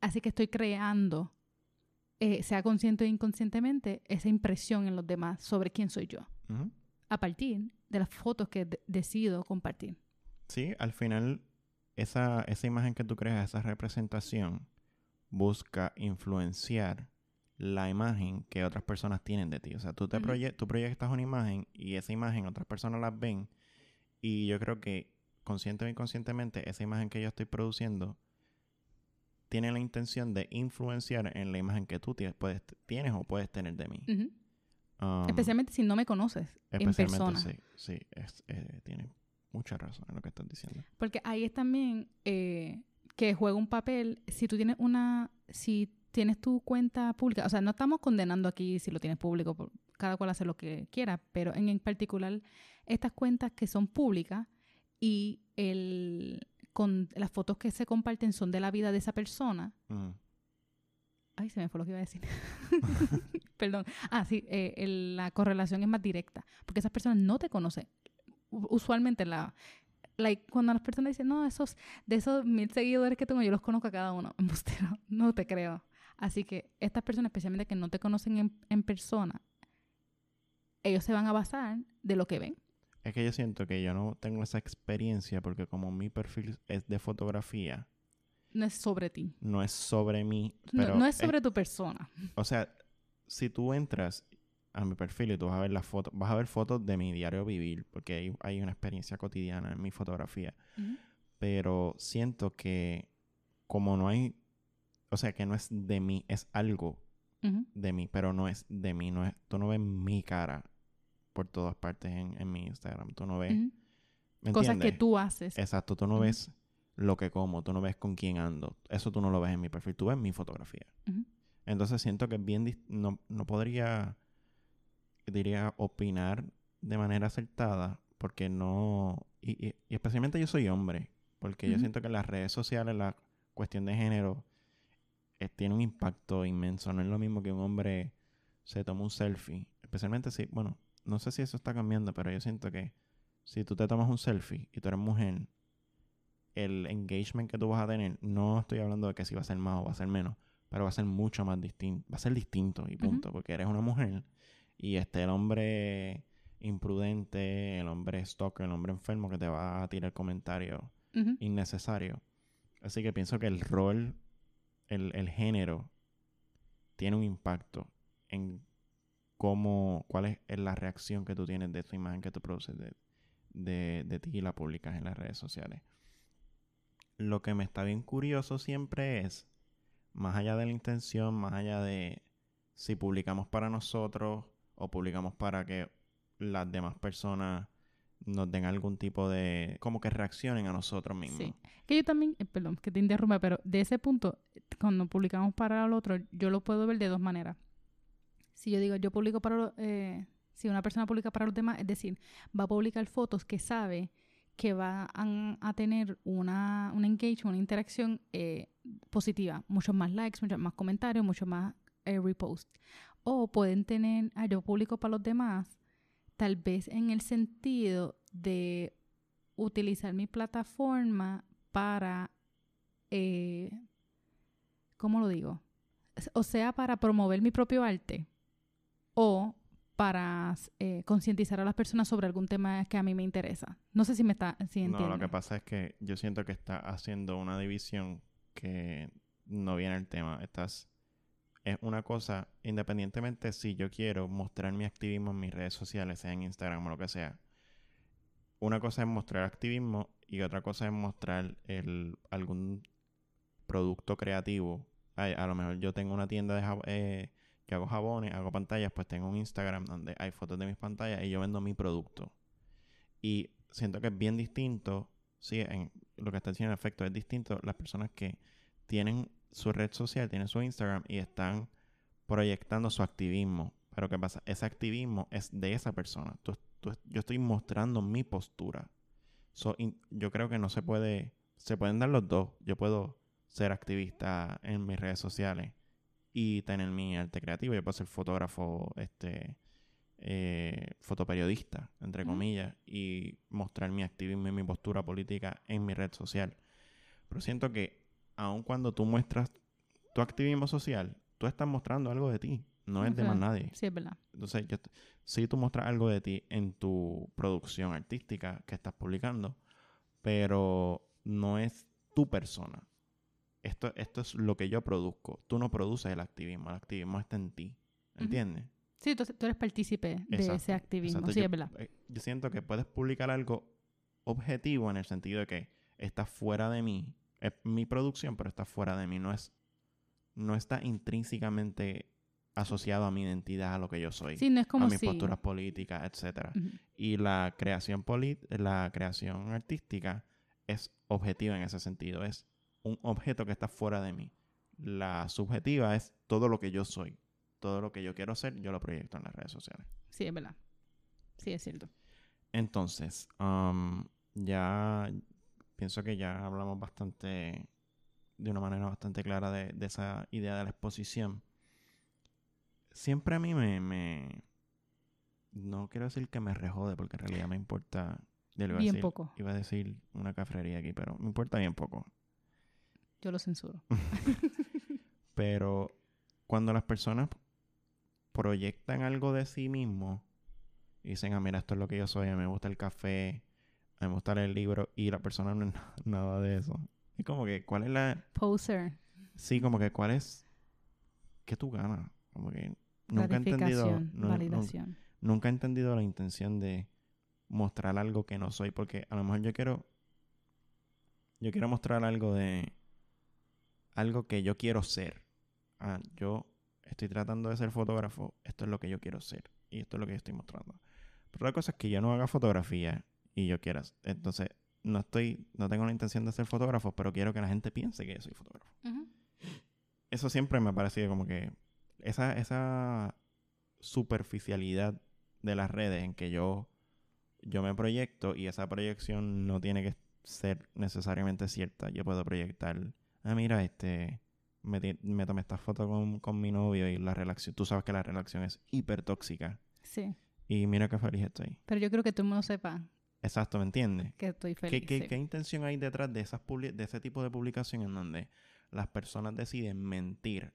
Así que estoy creando, eh, sea consciente o inconscientemente, esa impresión en los demás sobre quién soy yo, a partir de las fotos que de- decido compartir. Sí, al final, esa, esa imagen que tú creas, esa representación, busca influenciar la imagen que otras personas tienen de ti. O sea, tú, te proye- tú proyectas una imagen y esa imagen otras personas la ven. Y yo creo que, consciente o inconscientemente, esa imagen que yo estoy produciendo tiene la intención de influenciar en la imagen que tú tienes, puedes, tienes o puedes tener de mí. Um, Especialmente si no me conoces en persona. sí, sí, es, eh, tiene mucha razón en lo que estás diciendo. Porque ahí es también eh, que juega un papel. Si tú tienes una. Si tienes tu cuenta pública. O sea, no estamos condenando aquí si lo tienes público. cada cual hace lo que quiera. Pero en, en particular, estas cuentas que son públicas y el, con las fotos que se comparten son de la vida de esa persona. Ay, se me fue lo que iba a decir. *laughs* Perdón. Ah, sí, eh, el- la correlación es más directa, porque esas personas no te conocen. Usualmente la, like, cuando las personas dicen, no, esos, de esos mil seguidores que tengo, yo los conozco a cada uno. *laughs* Embustero, no te creo. Así que estas personas, especialmente que no te conocen en, en persona, ellos se van a basar de lo que ven. Es que yo siento que yo no tengo esa experiencia porque como mi perfil es de fotografía, No es sobre ti. no es sobre mí. Pero no, es sobre tu persona. O sea, si tú entras a mi perfil y tú vas a ver las fotos, vas a ver fotos de mi diario vivir, porque hay, hay una experiencia cotidiana en mi fotografía. Ujú. Pero siento que como no hay, o sea, que no es de mí, es algo Ujú. de mí, pero no es de mí, no es, tú no ves mi cara por todas partes en, en mi Instagram, tú no ves, Ujú. ¿me Cosas que tú haces. Exacto, tú no ves lo que como, tú no ves con quién ando, eso tú no lo ves en mi perfil, tú ves mi fotografía. Entonces siento que es bien, no, no podría, diría, opinar de manera acertada, porque no, y, y- y especialmente yo soy hombre, porque yo siento que en las redes sociales la cuestión de género eh, tiene un impacto inmenso, no es lo mismo que un hombre se toma un selfie, especialmente si, bueno, no sé si eso está cambiando, pero yo siento que si tú te tomas un selfie y tú eres mujer, el engagement que tú vas a tener, no estoy hablando de que si va a ser más o va a ser menos, pero va a ser mucho más distinto, va a ser distinto y punto, porque eres una mujer y este el hombre imprudente, el hombre stalker, el hombre enfermo que te va a tirar comentarios Ujú. innecesario. Así que pienso que el rol, el, el género, tiene un impacto en cómo, cuál es, es la reacción que tú tienes de tu imagen que tú produces de, de, de ti y la publicas en las redes sociales. Lo que me está bien curioso siempre es, más allá de la intención, más allá de si publicamos para nosotros o publicamos para que las demás personas nos den algún tipo de, como que reaccionen a nosotros mismos. Sí. Que yo también, eh, perdón, que te interrumpa, pero de ese punto, cuando publicamos para el otro, yo lo puedo ver de dos maneras. Si yo digo, yo publico para, lo- eh, si una persona publica para los demás, es decir, va a publicar fotos que sabe que va a, tener una, un engagement, una interacción eh, positiva, muchos más likes, muchos más comentarios, muchos más eh, reposts. O pueden tener, yo publico para los demás, tal vez en el sentido de utilizar mi plataforma para, eh, ¿cómo lo digo? O sea, para promover mi propio arte o para eh, concientizar a las personas sobre algún tema que a mí me interesa. No sé si me está, si No, lo que pasa es que yo siento que está haciendo una división que no viene el tema. Estás es una cosa, independientemente si yo quiero mostrar mi activismo en mis redes sociales, sea en Instagram o lo que sea. Una cosa es mostrar activismo y otra cosa es mostrar el, algún producto creativo. A lo mejor yo tengo una tienda de eh, que hago jabones, hago pantallas, pues tengo un Instagram donde hay fotos de mis pantallas y yo vendo mi producto. Y siento que es bien distinto, sí, en lo que está diciendo en efecto es distinto las personas que tienen su red social, tienen su Instagram y están proyectando su activismo. Pero ¿qué pasa? Ese activismo es de esa persona. Tú- tú- yo estoy mostrando mi postura. So, in- yo creo que no se puede, se pueden dar los dos. Yo puedo ser activista en mis redes sociales y tener mi arte creativo. Yo puedo ser fotógrafo, este, eh, fotoperiodista, entre comillas, y mostrar mi activismo y mi postura política en mi red social. Pero siento que aun cuando tú muestras tu activismo social, tú estás mostrando algo de ti, no es de más nadie. Sí, es verdad. Entonces, yo, si tú muestras algo de ti en tu producción artística que estás publicando, pero no es tu persona. Esto, esto es lo que yo produzco. Tú no produces el activismo, el activismo está en ti. ¿Entiendes? Sí, entonces tú eres partícipe de Exacto, ese activismo. exacto. Sí, yo, es verdad. eh, yo siento que puedes publicar algo objetivo en el sentido de que está fuera de mí. Es mi producción, pero está fuera de mí. No es, no está intrínsecamente asociado a mi identidad, a lo que yo soy, Sí, no es como a mis si... posturas políticas, etcétera. Y la creación la creación artística es objetiva en ese sentido. Es un objeto que está fuera de mí. La subjetiva es todo lo que yo soy. Todo lo que yo quiero ser, yo lo proyecto en las redes sociales. Sí, es verdad. Sí, es cierto. Entonces, um, ya pienso que ya hablamos bastante, de una manera bastante clara de, de esa idea de la exposición. Siempre a mí me, me, no quiero decir que me rejode, porque en realidad me importa Yo iba a Bien decir- poco. Iba a decir una cafrería aquí, pero me importa bien poco. Yo lo censuro. *laughs* Pero cuando las personas proyectan algo de sí mismos y dicen, ah, mira, esto es lo que yo soy, a mí me gusta el café, a mí me gusta leer el libro, y la persona no es na- nada de eso. Es como que, ¿cuál es la...? Poser. Sí, como que, ¿cuál es...? ¿Qué tú ganas? Como que nunca he entendido... Validación. nunca he entendido la intención de mostrar algo que no soy, porque a lo mejor yo quiero, yo quiero mostrar algo de, algo que yo quiero ser. Ah, yo estoy tratando de ser fotógrafo, esto es lo que yo quiero ser y esto es lo que yo estoy mostrando. Pero la cosa es que yo no haga fotografía y yo quiera, entonces no estoy, no tengo la intención de ser fotógrafo, pero quiero que la gente piense que yo soy fotógrafo eso siempre me ha parecido como que esa, esa superficialidad de las redes en que yo, yo me proyecto y esa proyección no tiene que ser necesariamente cierta. Yo puedo proyectar, ah, mira, este, me, tomé esta foto con, con mi novio y la relación, tú sabes que la relación es hiper tóxica Sí. y mira qué feliz estoy. Pero yo creo que todo el mundo sepa Exacto, ¿me entiendes? que estoy ¿Qué, feliz. qué, sí. qué intención hay detrás de, esas de ese tipo de publicación en donde las personas deciden mentir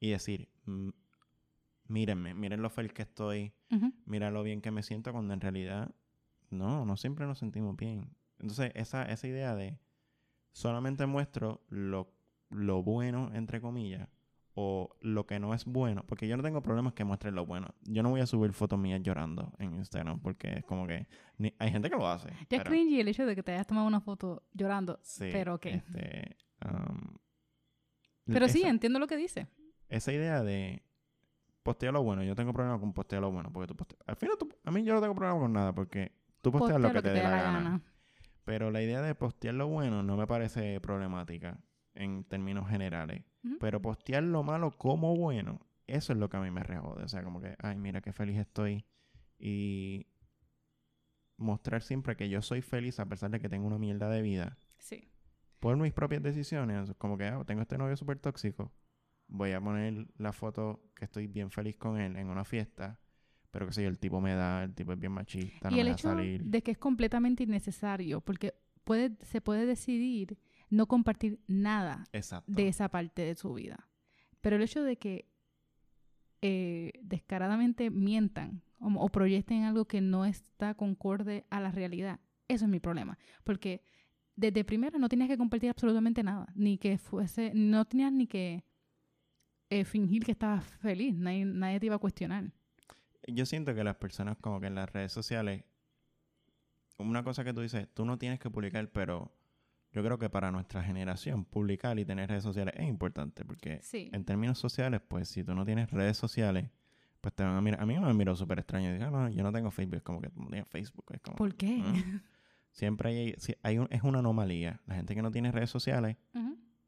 y decir, "M- mírenme, miren lo feliz que estoy, Ujú. mira lo bien que me siento, cuando en realidad no, no siempre nos sentimos bien. Entonces, esa, esa idea de solamente muestro lo, lo bueno, entre comillas, o lo que no es bueno, porque yo no tengo problemas que muestre lo bueno. Yo no voy a subir fotos mías llorando en Instagram, porque es como que ni- hay gente que lo hace. Ya es cringy el hecho de que te hayas tomado una foto llorando. Sí, Pero ok. este, um, Pero sí, entiendo lo que dice. esa idea de postear lo bueno, yo tengo problema con postear lo bueno, porque tú posteas, al final tú- a mí yo no tengo problema con nada, porque tú posteas Postea lo que te dé la gana. Pero la idea de postear lo bueno no me parece problemática en términos generales. Ujú. Pero postear lo malo como bueno, eso es lo que a mí me rejode. O sea, como que, ay, mira qué feliz estoy. Y mostrar siempre que yo soy feliz a pesar de que tengo una mierda de vida. Sí. Por mis propias decisiones. Como que, ah, tengo este novio súper tóxico. Voy a poner la foto que estoy bien feliz con él en una fiesta. Pero que sé yo, el tipo me da, el tipo es bien machista, no y me el deja hecho salir. de que es completamente innecesario, porque puede, se puede decidir no compartir nada Exacto. de esa parte de su vida. Pero el hecho de que eh, descaradamente mientan o, o proyecten algo que no está concorde a la realidad, eso es mi problema. Porque desde primera no tenías que compartir absolutamente nada, ni que fuese, no tenías ni que eh, fingir que estabas feliz, nadie, nadie te iba a cuestionar. Yo siento que las personas como que en las redes sociales, una cosa que tú dices, tú no tienes que publicar, pero yo creo que para nuestra generación publicar y tener redes sociales es importante porque Sí. en términos sociales, pues si tú no tienes redes sociales, pues te van a mirar. A mí me miró súper extraño. Digo, "Ah, no, yo no tengo Facebook. Es como que no tienes Facebook. Es como, ¿Por qué? "Ah". Siempre hay, hay un- es una anomalía. La gente que no tiene redes sociales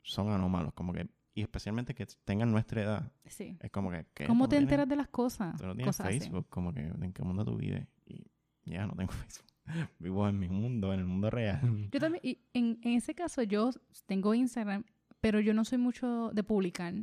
son anómalos. Como que, y especialmente que tengan nuestra edad. Sí. Es como que, ¿qué? ¿Cómo ¿Tú te tienes- enteras de las cosas? Tú no tienes Cosas así. Facebook, como que en qué mundo tú vives. Y ya no tengo *laughs* Facebook. *laughs* Vivo en mi mundo, en el mundo real. Yo también, y en, en ese caso, yo tengo Instagram, pero yo no soy mucho de publicar.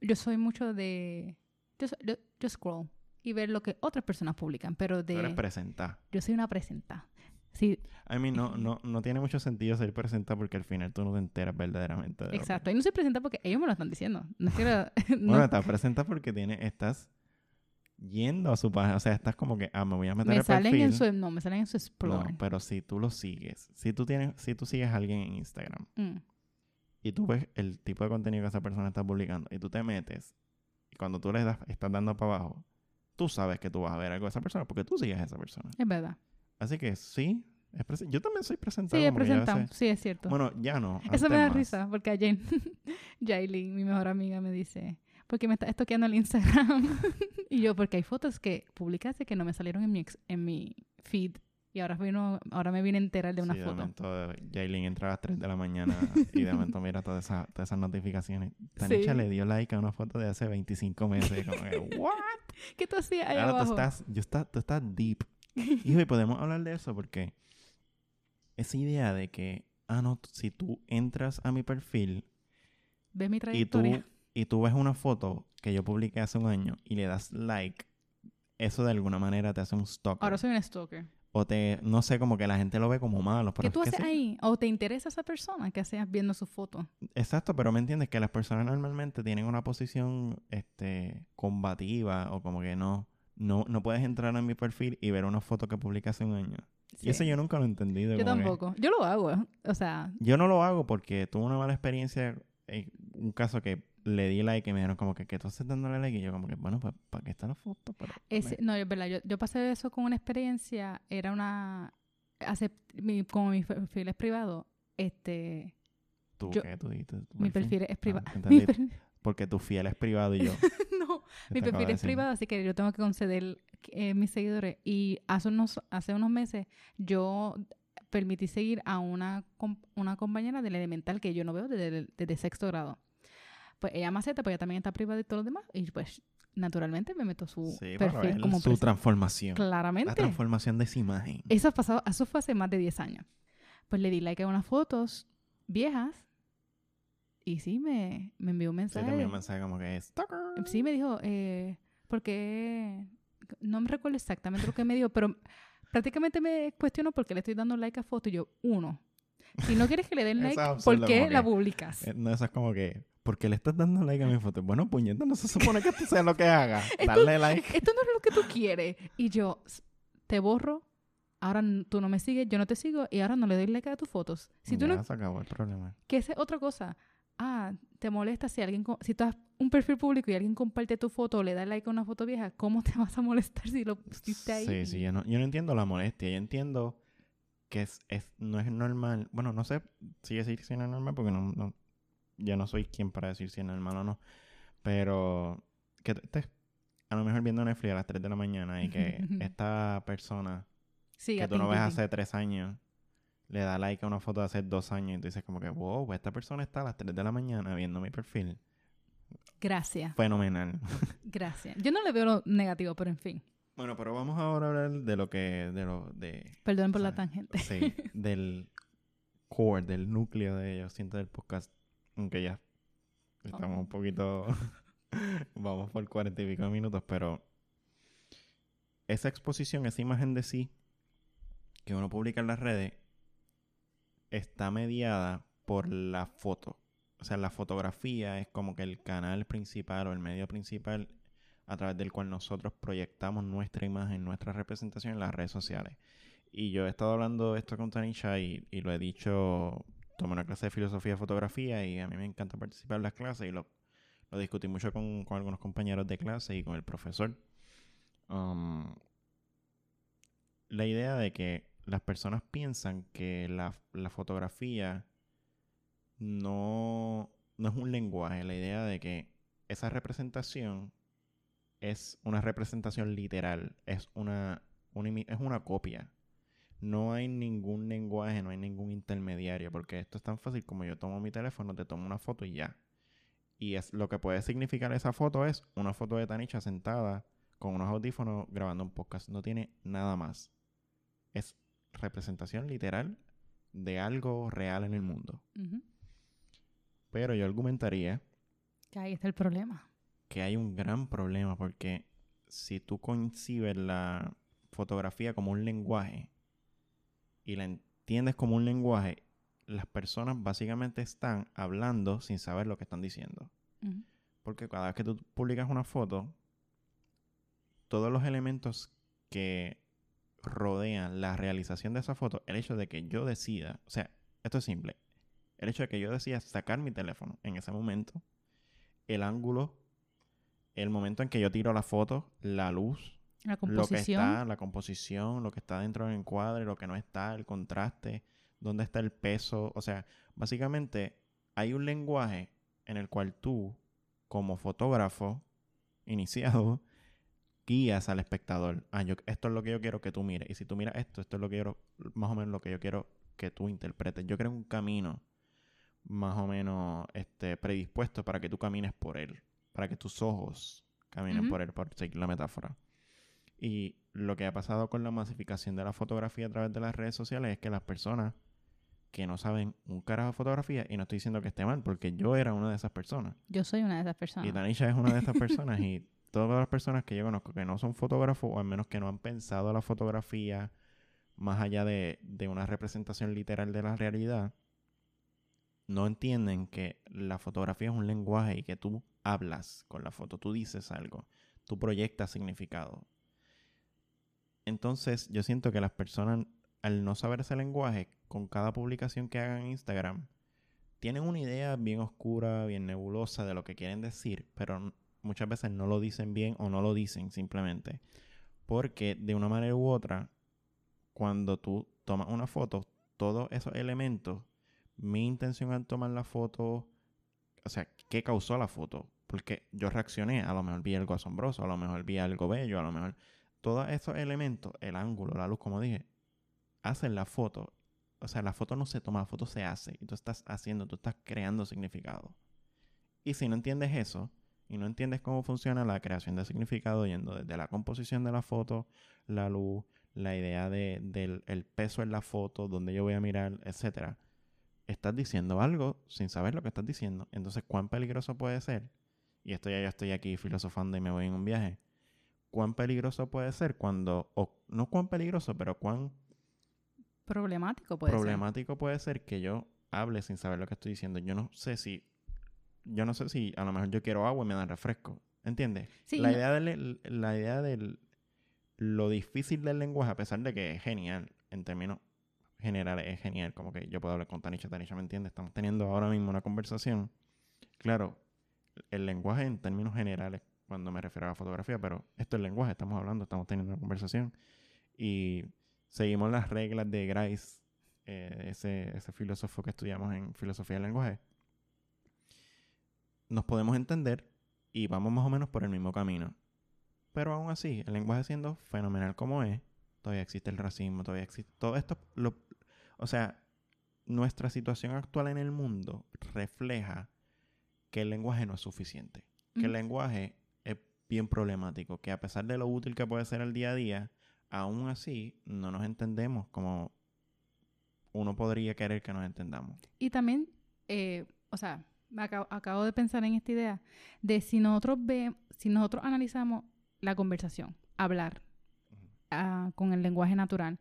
Yo soy mucho de. Yo, yo, yo scroll y ver lo que otras personas publican, pero Tú eres de. presentar. Yo soy una presenta. Sí, A mí no, no, no tiene mucho sentido ser presentar porque al final tú no te enteras verdaderamente de lo que- exacto. Y no soy presenta porque ellos me lo están diciendo. No lo- *laughs* no- Bueno, estás presenta porque tiene, estás yendo a su página. O sea, estás como que, ah, me voy a meter me al salen perfil. en su. No, me salen en su No, explore. pero si tú lo sigues, si tú tienes, si tú sigues a alguien en Instagram Mm, y tú ves el tipo de contenido que esa persona está publicando y tú te metes y cuando tú le das, estás dando para abajo, tú sabes que tú vas a ver algo de esa persona porque tú sigues a esa persona. es verdad. Así que sí, yo también soy presentado. Sí, es a presentado. Sí, es cierto. Bueno, ya no. Eso me da más. risa porque ayer *laughs* Yailin, mi mejor amiga, me dice, ¿por qué me estás estoqueando el Instagram? *laughs* y yo, porque hay fotos que publicaste que no me salieron en mi, ex- en mi feed. Y ahora, vino, ahora me vine a enterar de una sí, De foto. momento, Jailin entra a las 3 de la mañana y de momento mira todas esas, todas esas notificaciones. Tanisha Sí. le dio like a una foto de hace 25 meses. Como que, *laughs* ¿what? ¿Qué tú hacías ahí Ahora tú estás, yo está, tú estás deep. *laughs* Y hoy podemos hablar de eso porque esa idea de que, ah, no, si tú entras a mi perfil ¿Ves mi y tú, trayectoria? Y tú ves una foto que yo publiqué hace un año y le das like, eso de alguna manera te hace un stalker. Ahora soy un stalker. o te, no sé, como que la gente lo ve como malo. Pero ¿Qué tú es que haces sí. ahí? ¿O te interesa esa persona que haces viendo su foto? Exacto, pero me entiendes que las personas normalmente tienen una posición este, combativa o como que no, no, no puedes entrar en mi perfil y ver una foto que publiqué hace un año. Y eso yo nunca lo he entendido. Yo que- tampoco. Yo lo hago. ¿eh? O sea, Yo no lo hago porque tuve una mala experiencia. en un caso que le di like y me dijeron como que, ¿qué tú haces dándole like? Y yo como que, bueno, pues, ¿para qué está la foto? Pero, ese, no, es verdad. Yo, yo pasé eso con una experiencia. Era una... Hace, mi, como mi perfil es privado, este... ¿Tú yo- qué? ¿Tú dijiste? Mi perfil? es privado. Ah. *laughs* Porque tu fiel es privado y yo. *laughs* no, ¿qué mi perfil es privado, así que yo tengo que conceder eh, mis seguidores. Y hace unos, hace unos meses yo permití seguir a una, una compañera del elemental que yo no veo desde, desde sexto grado. Pues ella me acepta, pues ella también está privada y todos los demás. Y pues naturalmente me meto su Sí, perfil como su presa. transformación. La Claramente. transformación de esa imagen. Eso, ha pasado, eso fue hace más de 10 años. Pues le di like a unas fotos viejas y sí, me, me envió un Sí, mensaje. también un mensaje como que es... "Stalker". Sí, me dijo, eh, porque no me recuerdo exactamente lo que me dijo, pero prácticamente me cuestionó por qué le estoy dando like a foto. Y yo, uno, si no quieres que le den like, ¿por qué la publicas? Eh, No, eso es como que... ¿Por qué le estás dando like a mi foto? Bueno, puñeta, no se supone que esto sea lo que haga. *laughs* Darle like. Esto no es lo que tú quieres. Y yo, "S- te borro, ahora tú no me sigues, yo no te sigo y ahora no le doy like a tus fotos. Si tú ya no, se acabó el problema. que esa es otra cosa. Ah, te molesta si alguien, si tú has un perfil público y alguien comparte tu foto o le da like a una foto vieja, ¿cómo te *laughs* vas a molestar si lo pusiste ahí? Sí, sí, yo no, yo no entiendo la molestia. Yo entiendo que es, es, no es normal. Bueno, no sé si decir si no es normal porque no, no, yo no soy quien para decir si es normal o no. Pero que estés a lo mejor viendo Netflix a las 3 de la mañana y que *laughs* esta persona Sí, que tú no ves hace 3 años le da like a una foto de hace 2 años y tú dices como que, wow, esta persona está a las 3 de la mañana viendo mi perfil. Gracias, Fenomenal. *laughs* gracias. Yo no le veo lo negativo, pero en fin. bueno, pero vamos ahora a hablar de lo que, de lo, de Perdón por la tangente. Sí, del *laughs* core, del núcleo de ellos, siento del podcast, aunque ya estamos Oh. un poquito, *laughs* vamos por cuarenta y pico de minutos, pero esa exposición, esa imagen de sí que uno publica en las redes, está mediada por la foto. O sea, la fotografía es como que el canal principal o el medio principal a través del cual nosotros proyectamos nuestra imagen, nuestra representación en las redes sociales. Y yo he estado hablando esto con Tanisha y, y lo he dicho, tomé una clase de filosofía de fotografía y a mí me encanta participar en las clases y lo, lo discutí mucho con, con algunos compañeros de clase y con el profesor. Um, la idea de que las personas piensan que la, la fotografía no, no es un lenguaje, la idea de que esa representación es una representación literal, es una, una es una copia. No hay ningún lenguaje, no hay ningún intermediario, porque esto es tan fácil como yo tomo mi teléfono, te tomo una foto y ya. Y es lo que puede significar esa foto es una foto de Tanisha sentada con unos audífonos grabando un podcast. No tiene nada más. Es representación literal de algo real en el mundo. Pero yo argumentaría Que ahí está el problema. que hay un gran problema porque si tú concibes la fotografía como un lenguaje y la entiendes como un lenguaje, las personas básicamente están hablando sin saber lo que están diciendo. Porque cada vez que tú publicas una foto, todos los elementos que rodean la realización de esa foto, el hecho de que yo decida, o sea, esto es simple, el hecho de que yo decida sacar mi teléfono en ese momento, el ángulo, el momento en que yo tiro la foto, la luz, La lo que composición. está, la composición, lo que está dentro del encuadre, lo que no está, el contraste, dónde está el peso. O sea, básicamente hay un lenguaje en el cual tú, como fotógrafo iniciado, *laughs* guías al espectador. Ah, yo, esto es lo que yo quiero que tú mires. Y si tú miras esto, esto es lo que yo, más o menos lo que yo quiero que tú interpretes. Yo creo un camino más o menos este, predispuesto para que tú camines por él. Para que tus ojos caminen por él, por seguir la metáfora. Y lo que ha pasado con la masificación de la fotografía a través de las redes sociales es que las personas que no saben un carajo de fotografía, y no estoy diciendo que esté mal, porque yo era una de esas personas. Yo soy una de esas personas. Y Tanisha es una de estas personas. y *laughs* todas las personas que yo conozco que no son fotógrafos, o al menos que no han pensado la fotografía más allá de, de una representación literal de la realidad, no entienden que la fotografía es un lenguaje y que tú hablas con la foto, tú dices algo, tú proyectas significado. Entonces yo siento que las personas, al no saber ese lenguaje, con cada publicación que hagan en Instagram, tienen una idea bien oscura, bien nebulosa de lo que quieren decir, pero muchas veces no lo dicen bien o no lo dicen simplemente. Porque de una manera u otra, cuando tú tomas una foto, todos esos elementos, mi intención al tomar la foto, o sea, ¿qué causó la foto? Porque yo reaccioné, a lo mejor vi algo asombroso, a lo mejor vi algo bello, a lo mejor todos esos elementos, el ángulo, la luz, como dije, hacen la foto. O sea, la foto no se toma, la foto se hace. Y tú estás haciendo, tú estás creando significado. Y si no entiendes eso, y no entiendes cómo funciona la creación de significado, yendo desde la composición de la foto, la luz, la idea de, del el peso en la foto, donde yo voy a mirar, etcétera, estás diciendo algo sin saber lo que estás diciendo. Entonces, ¿cuán peligroso puede ser? Y esto ya yo estoy aquí filosofando y me voy en un viaje cuán peligroso puede ser cuando, o no cuán peligroso, pero cuán problemático puede problemático puede ser que yo hable sin saber lo que estoy diciendo. Yo no sé si, yo no sé si a lo mejor yo quiero agua y me dan refresco. ¿Entiendes? la, idea del, la idea de lo difícil del lenguaje, a pesar de que es genial, en términos generales es genial, como que yo puedo hablar con Tanisha, Tanisha me entiende, estamos teniendo ahora mismo una conversación. Claro, el lenguaje en términos generales cuando me refiero a la fotografía, pero esto es lenguaje, estamos hablando, estamos teniendo una conversación y seguimos las reglas de Grice, eh, ese, ese filósofo que estudiamos en filosofía del lenguaje. Nos podemos entender y vamos más o menos por el mismo camino. Pero aún así, el lenguaje siendo fenomenal como es, todavía existe el racismo, todavía existe todo esto. Lo, o sea, nuestra situación actual en el mundo refleja que el lenguaje no es suficiente. Que el lenguaje bien problemático, que a pesar de lo útil que puede ser el día a día, aún así no nos entendemos como uno podría querer que nos entendamos. Y también, eh, o sea, acabo, acabo, de pensar en esta idea de si nosotros ve, si nosotros analizamos la conversación, hablar ah, con el lenguaje natural,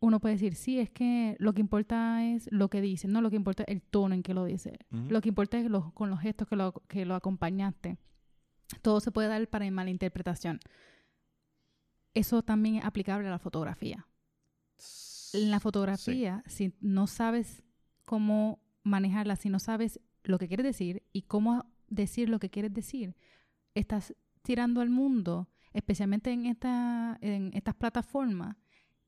uno puede decir, sí, es que lo que importa es lo que dice, no lo que importa es el tono en que lo dice, lo que importa es con los gestos que lo, que lo acompañaste todo se puede dar para malinterpretación. Eso también es aplicable a la fotografía. En la fotografía, si no sabes cómo manejarla, si no sabes lo que quieres decir y cómo decir lo que quieres decir, estás tirando al mundo, especialmente en, esta, en estas plataformas,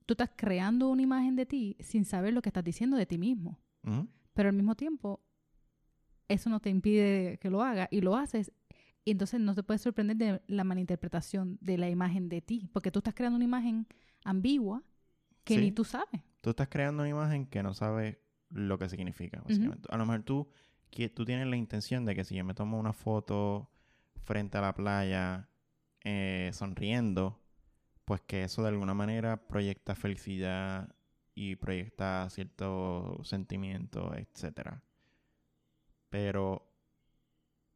tú estás creando una imagen de ti sin saber lo que estás diciendo de ti mismo. Pero al mismo tiempo, eso no te impide que lo hagas y lo haces y entonces no te puedes sorprender de la malinterpretación de la imagen de ti, porque tú estás creando una imagen ambigua que ni tú sabes. Tú estás creando una imagen que no sabes lo que significa, básicamente. A lo mejor tú, tú tienes la intención de que si yo me tomo una foto frente a la playa eh, sonriendo, pues que eso de alguna manera proyecta felicidad y proyecta cierto sentimiento, etcétera. Pero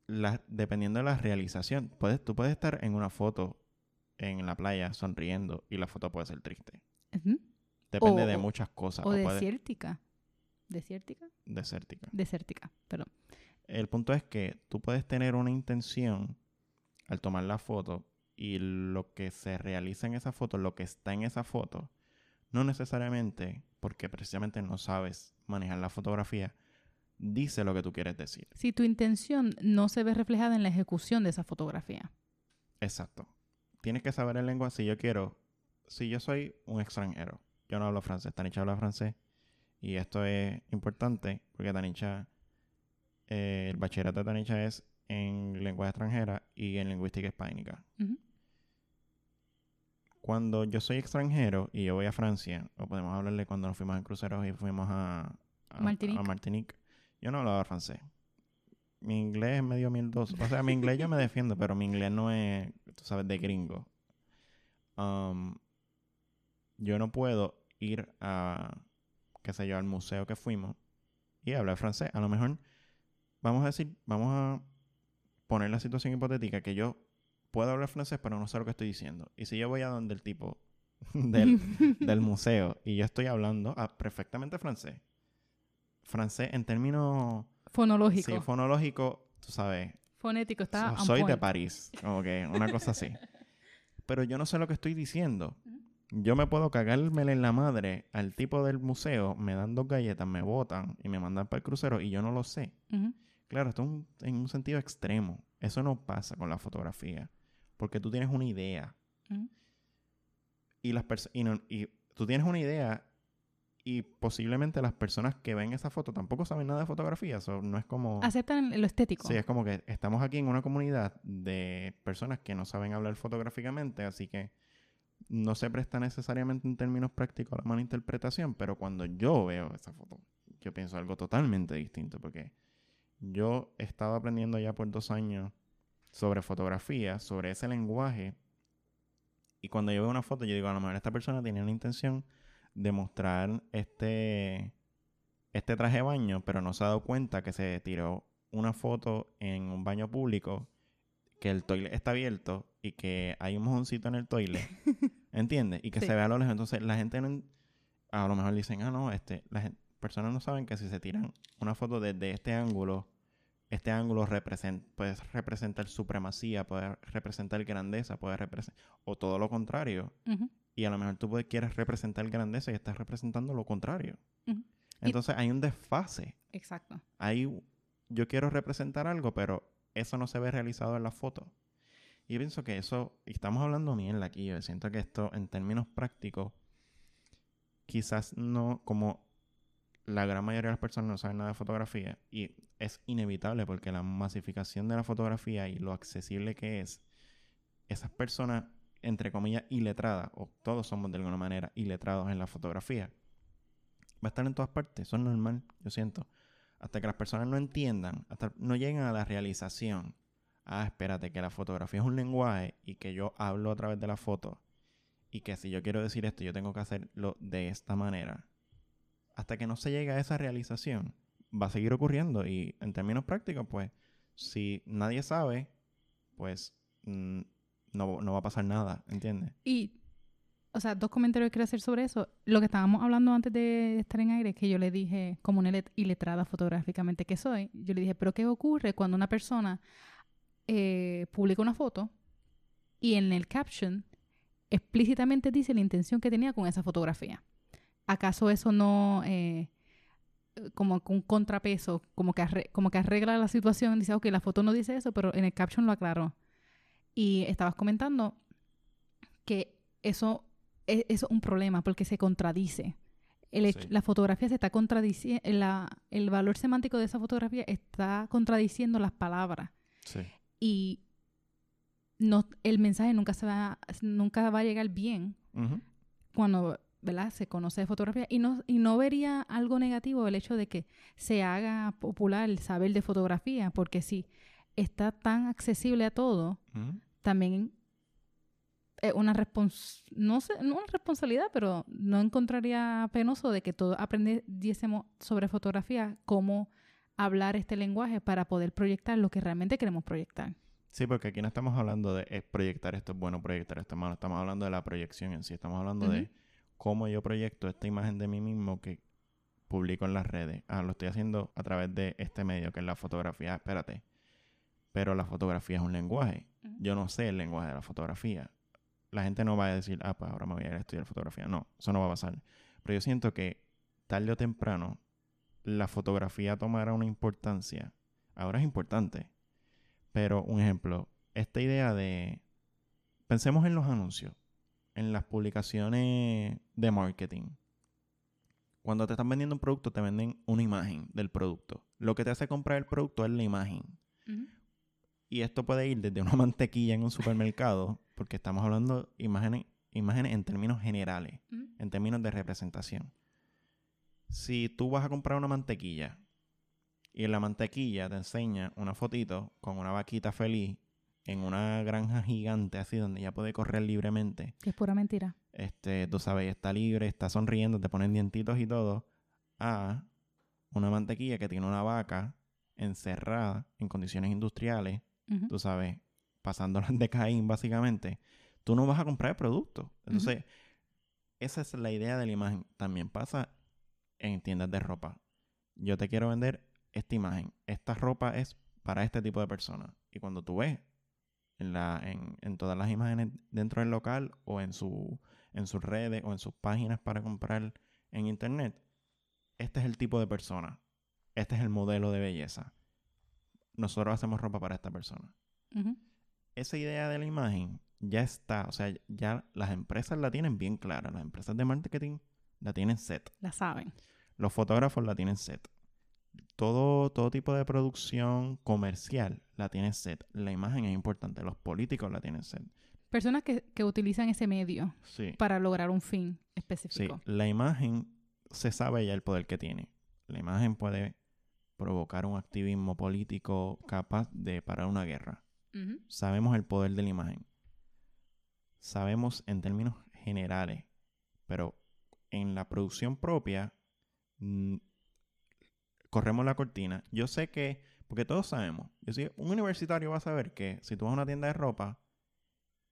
dependiendo de la realización, puedes, tú puedes estar en una foto en la playa sonriendo y la foto puede ser triste. Depende de muchas cosas. O, desértica. ¿Desértica? Desértica. Desértica, perdón. El punto es que tú puedes tener una intención al tomar la foto y lo que se realiza en esa foto, lo que está en esa foto, no necesariamente porque precisamente no sabes manejar la fotografía, dice lo que tú quieres decir. Si tu intención no se ve reflejada en la ejecución de esa fotografía. Exacto. Tienes que saber el lenguaje. Si yo quiero, si yo soy un extranjero, yo no hablo francés, Tanicha habla francés. Y esto es importante porque Tanicha, eh, el bachillerato de Tanicha es en lengua extranjera y en lingüística hispánica. Cuando yo soy extranjero y yo voy a Francia, o podemos hablarle cuando nos fuimos en cruceros y fuimos a, a Martinique yo no hablaba francés. Mi inglés es medio mierdoso. O sea, mi inglés yo me defiendo, pero mi inglés no es, tú sabes, de gringo. Um, yo no puedo ir a, qué sé yo, al museo que fuimos y hablar francés. A lo mejor, vamos a decir, vamos a poner la situación hipotética que yo puedo hablar francés, pero no sé lo que estoy diciendo. Y si yo voy a donde el tipo *laughs* del, del *laughs* museo y yo estoy hablando perfectamente francés. Francés en términos... Fonológico. Sí, fonológico, tú sabes. Fonético, está so- soy de. París, como que una cosa así. *laughs* Pero yo no sé lo que estoy diciendo. Yo me puedo cagármela en la madre al tipo del museo, me dan dos galletas, me botan y me mandan para el crucero y yo no lo sé. Claro, esto es un- en un sentido extremo. Eso no pasa con la fotografía. Porque tú tienes una idea. Y, las y, no- y tú tienes una idea y posiblemente las personas que ven esa foto tampoco saben nada de fotografía. So, no es como... Aceptan lo estético. Sí, es como que estamos aquí en una comunidad de personas que no saben hablar fotográficamente, así que no se presta necesariamente en términos prácticos a la mala interpretación, pero cuando yo veo esa foto, yo pienso algo totalmente distinto, porque yo he estado aprendiendo ya por dos años sobre fotografía, sobre ese lenguaje, y cuando yo veo una foto, yo digo, a lo mejor esta persona tenía la intención de mostrar este, este traje de baño, pero no se ha dado cuenta que se tiró una foto en un baño público, que el toilet está abierto y que hay un mojoncito en el toilet, *laughs* ¿entiendes? Y que Sí. se ve a lo lejos. Entonces la gente no a lo mejor dicen, ah, no, este, las personas no saben que si se tiran una foto desde este ángulo, este ángulo represent, puede representar supremacía, puede representar grandeza, puede representar, o todo lo contrario. Ujú. Y a lo mejor tú puedes- quieres representar grandeza y estás representando lo contrario. Entonces hay un desfase. Exacto. Hay, yo quiero representar algo, pero eso no se ve realizado en la foto. Y yo pienso que eso, y estamos hablando mierda aquí, yo siento que esto en términos prácticos, quizás no, como la gran mayoría de las personas no saben nada de fotografía, y es inevitable porque la masificación de la fotografía y lo accesible que es, esas personas, entre comillas, iletradas, o todos somos de alguna manera iletrados en la fotografía, va a estar en todas partes, eso es normal, yo siento. Hasta que las personas no entiendan, hasta no lleguen a la realización, ah, espérate, que la fotografía es un lenguaje y que yo hablo a través de la foto, y que si yo quiero decir esto, yo tengo que hacerlo de esta manera. Hasta que no se llegue a esa realización, va a seguir ocurriendo. Y en términos prácticos, pues, si nadie sabe, pues mm, no, no va a pasar nada, ¿entiendes? Y, o sea, dos comentarios que quiero hacer sobre eso. Lo que estábamos hablando antes de estar en aire, que yo le dije, como una ilet- iletrada fotográficamente que soy, yo le dije, pero ¿qué ocurre cuando una persona eh, publica una foto y en el caption explícitamente dice la intención que tenía con esa fotografía? ¿Acaso eso no, eh, como un contrapeso, como que, arre- como que arregla la situación? Dice, ok, la foto no dice eso, pero en el caption lo aclaró. Y estabas comentando que eso es, un problema porque se contradice. El hecho- Sí. La fotografía se está contradiciendo, el valor semántico de esa fotografía está contradiciendo las palabras Sí. y no, el mensaje nunca, se va, nunca va a llegar bien cuando ¿verdad? se conoce de fotografía y no, y no vería algo negativo el hecho de que se haga popular el saber de fotografía porque si está tan accesible a todo también es una respons no sé, no una responsabilidad, pero no encontraría penoso de que todos aprendiésemos sobre fotografía cómo hablar este lenguaje para poder proyectar lo que realmente queremos proyectar. Sí, porque aquí no estamos hablando de eh, proyectar esto es bueno, proyectar esto es malo. Estamos hablando de la proyección en sí. Estamos hablando de cómo yo proyecto esta imagen de mí mismo que publico en las redes. Ah, lo estoy haciendo a través de este medio que es la fotografía. Espérate. Pero la fotografía es un lenguaje. Yo no sé el lenguaje de la fotografía. La gente no va a decir, ah, pues ahora me voy a ir a estudiar fotografía. No, eso no va a pasar. Pero yo siento que tarde o temprano la fotografía tomará una importancia. Ahora es importante. Pero un ejemplo, esta idea de... Pensemos en los anuncios, en las publicaciones de marketing. Cuando te están vendiendo un producto, te venden una imagen del producto. Lo que te hace comprar el producto es la imagen. Y esto puede ir desde una *laughs* mantequilla en un supermercado, porque estamos hablando de imágenes, imágenes en términos generales, en términos de representación. Si tú vas a comprar una mantequilla y en la mantequilla te enseña una fotito con una vaquita feliz en una granja gigante así donde ella puede correr libremente, Que es pura mentira. este, tú sabes, está libre, está sonriendo, te ponen dientitos y todo, a una mantequilla que tiene una vaca encerrada en condiciones industriales Tú sabes, pasándolas *laughs* de Caín básicamente, tú no vas a comprar el producto. Entonces, esa es la idea de la imagen. También pasa en tiendas de ropa. Yo te quiero vender esta imagen. Esta ropa es para este tipo de personas. Y cuando tú ves en, la, en, en todas las imágenes dentro del local o en, su, en sus redes o en sus páginas para comprar en internet, este es el tipo de persona. Este es el modelo de belleza. Nosotros hacemos ropa para esta persona. Esa idea de la imagen ya está, o sea, ya las empresas la tienen bien clara. Las empresas de marketing la tienen set. La saben. Los fotógrafos la tienen set. Todo, todo tipo de producción comercial la tiene set. La imagen es importante. Los políticos la tienen set. Personas que, que utilizan ese medio Sí. para lograr un fin Sí. específico. La imagen se sabe ya el poder que tiene. La imagen puede provocar un activismo político capaz de parar una guerra. Sabemos el poder de la imagen. Sabemos en términos generales, pero en la producción propia corremos la cortina. Yo sé que, porque todos sabemos, yo sé, un universitario va a saber que si tú vas a una tienda de ropa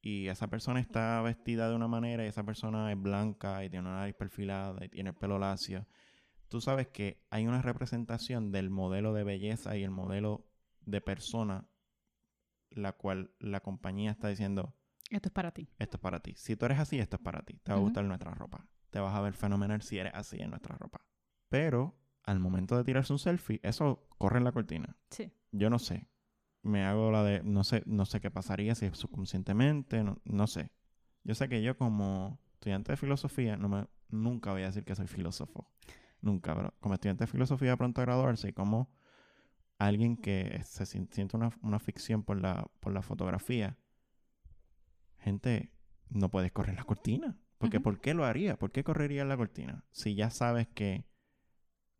y esa persona está vestida de una manera y esa persona es blanca y tiene una nariz perfilada y tiene el pelo lacio, tú sabes que hay una representación del modelo de belleza y el modelo de persona la cual la compañía está diciendo, Esto es para ti. esto es para ti. Si tú eres así, esto es para ti. Te va a gustar nuestra ropa. Te vas a ver fenomenal si eres así en nuestra ropa. Pero al momento de tirarse un selfie, eso corre en la cortina. Sí. Yo no sé. Me hago la de, no sé, no sé qué pasaría si es subconscientemente, no, no sé. Yo sé que yo como estudiante de filosofía, no me, nunca voy a decir que soy filósofo. Nunca, pero como estudiante de filosofía pronto a graduarse y como alguien que se sien- siente una, una ficción por la, por la fotografía, gente, no puedes correr la cortina. Porque. ¿por qué lo haría? ¿Por qué correría la cortina? Si ya sabes que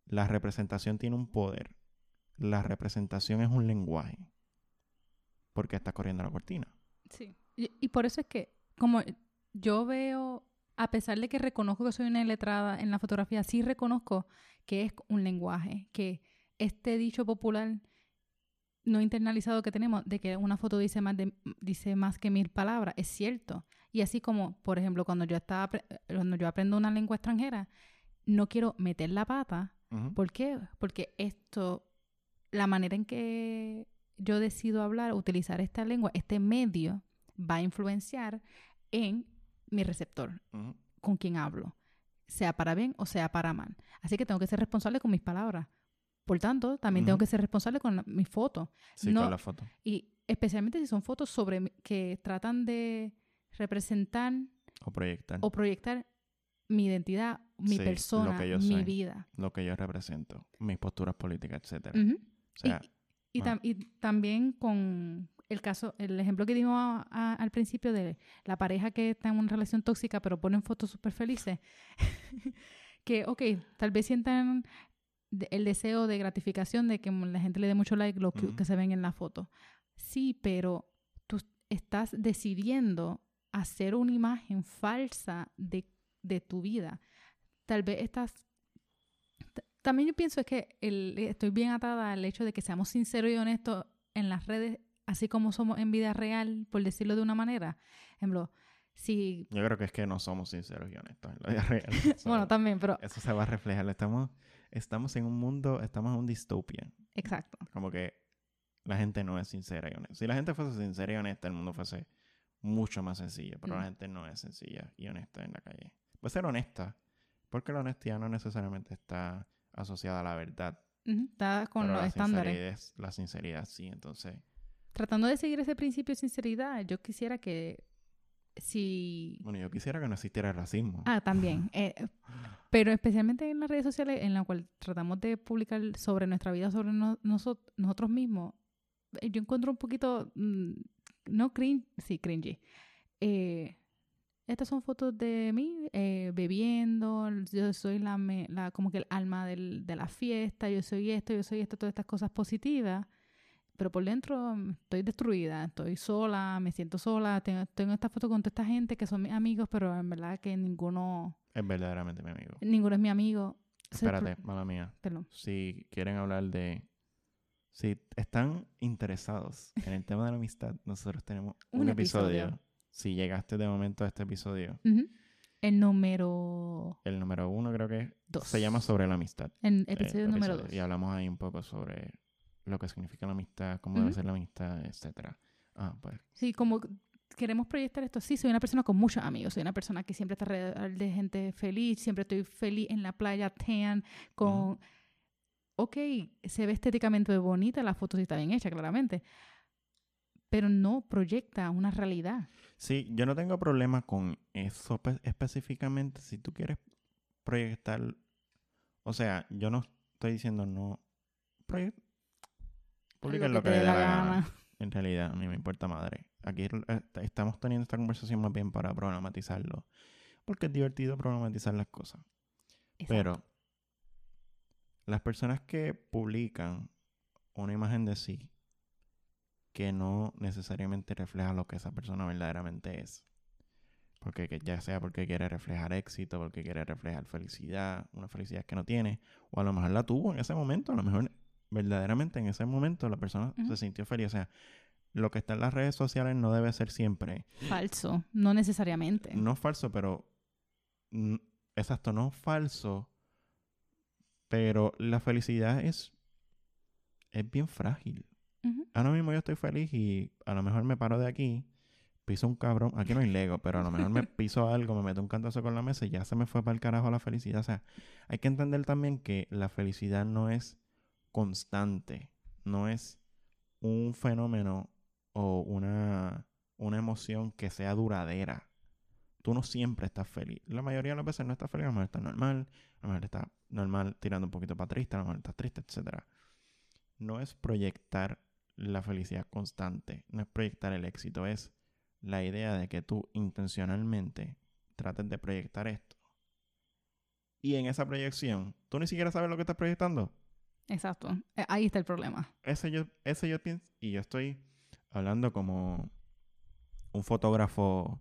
la representación tiene un poder. La representación es un lenguaje. ¿Por qué estás corriendo la cortina? Sí. Y, y por eso es que, como yo veo, a pesar de que reconozco que soy una letrada en la fotografía, sí reconozco que es un lenguaje, que este dicho popular no internalizado que tenemos de que una foto dice más de dice más que mil palabras es cierto y así como por ejemplo cuando yo estaba cuando yo aprendo una lengua extranjera no quiero meter la pata. ¿Por qué? Porque esto, la manera en que yo decido hablar, utilizar esta lengua, este medio, va a influenciar en mi receptor, con quien hablo, sea para bien o sea para mal. Así que tengo que ser responsable con mis palabras. Por tanto, también tengo que ser responsable con la- mis fotos. Sí, No- con la foto. Y especialmente si son fotos sobre que tratan de representar O proyectar o proyectar mi identidad, mi Sí, persona, mi soy. vida. lo que yo represento, mis posturas políticas. O sea, y, y ah. tam- y también con el caso, el ejemplo que dimos a- a- al principio de la pareja que está en una relación tóxica pero ponen fotos súper felices, *laughs* que, ok, tal vez sientan el deseo de gratificación de que la gente le dé mucho like lo que, Ujú. que se ven en la foto. Sí, pero tú estás decidiendo hacer una imagen falsa de, de tu vida. Tal vez estás También yo pienso es que el- estoy bien atada al hecho de que seamos sinceros y honestos en las redes, así como somos en vida real, por decirlo de una manera. Ejemplo, si... yo creo que es que no somos sinceros y honestos en la vida real. *laughs* So, Bueno, también, pero... eso se va a reflejar. Estamos, estamos en un mundo, estamos en un distopia. Exacto. Como que la gente no es sincera y honesta. Si la gente fuese sincera y honesta, el mundo fuese mucho más sencillo. Pero la Mm. gente no es sencilla y honesta en la calle. Puede ser honesta, porque la honestidad no necesariamente está asociada a la verdad. Está con pero los la estándares. sinceridad, la sinceridad sí, entonces... Tratando de seguir ese principio de sinceridad, yo quisiera que si... Bueno, yo quisiera que no existiera el racismo. Ah, también. *laughs* eh, pero especialmente en las redes sociales en la cual tratamos de publicar sobre nuestra vida, sobre no- noso- nosotros mismos, eh, yo encuentro un poquito, mm, no cringe, sí, cringy. Eh, estas son fotos de mí eh, bebiendo, yo soy la, me- la como que el alma del- de la fiesta, yo soy esto, yo soy esto, todas estas cosas positivas. Pero por dentro mm, estoy destruida, estoy sola, me siento sola, tengo, tengo esta foto con toda esta gente que son mis amigos, pero en verdad que ninguno, Es verdaderamente mi amigo. ninguno es mi amigo. El Espérate, mala mía. Perdón. Si quieren hablar de... Si están interesados en el tema de la amistad, nosotros tenemos un, Un episodio. episodio. Si llegaste de momento a este episodio. El número El número uno creo que dos. se llama Sobre la Amistad. El eh, episodio número episodio. dos. Y hablamos ahí un poco sobre lo que significa la amistad, cómo Ujú. debe ser la amistad, etcétera. Ah, pues. Sí, como queremos proyectar esto. Sí, soy una persona con muchos amigos. Soy una persona que siempre está alrededor de gente feliz. Siempre estoy feliz en la playa, tan, con... Ok, se ve estéticamente bonita la foto, sí está bien hecha, claramente. Pero no proyecta una realidad. Sí, yo no tengo problema con eso pe- específicamente. Si tú quieres proyectar, o sea, yo no estoy diciendo no proyect, publica lo, que, le dé la gana. En realidad, a mí me importa madre. Aquí eh, estamos teniendo esta conversación más bien para problematizarlo, porque es divertido problematizar las cosas. Exacto. Pero las personas que publican una imagen de sí que no necesariamente refleja lo que esa persona verdaderamente es. Porque que ya sea porque quiere reflejar éxito, porque quiere reflejar felicidad, una felicidad que no tiene, o a lo mejor la tuvo en ese momento, a lo mejor verdaderamente en ese momento la persona se sintió feliz. O sea, lo que está en las redes sociales no debe ser siempre Falso. No necesariamente. no falso, pero. Exacto, no falso. Pero la felicidad es. Es bien frágil. Ahora mismo yo estoy feliz y a lo mejor me paro de aquí, piso un cabrón. Aquí no hay Lego, pero a lo mejor me *laughs* piso algo, me meto un cantazo con la mesa y ya se me fue para el carajo la felicidad. O sea, hay que entender también que la felicidad no es constante, no es un fenómeno o una, una emoción que sea duradera. Tú no siempre estás feliz. La mayoría de las veces no estás feliz, a lo mejor estás normal, a lo mejor estás normal tirando un poquito para triste, a lo mejor estás triste, etcétera. No es proyectar la felicidad constante, no es proyectar el éxito, es la idea de que tú intencionalmente trates de proyectar esto. Y en esa proyección, tú ni siquiera sabes lo que estás proyectando. Exacto. Eh, Ahí está el problema. Ese yo, ese yo pienso, y yo estoy hablando como un fotógrafo.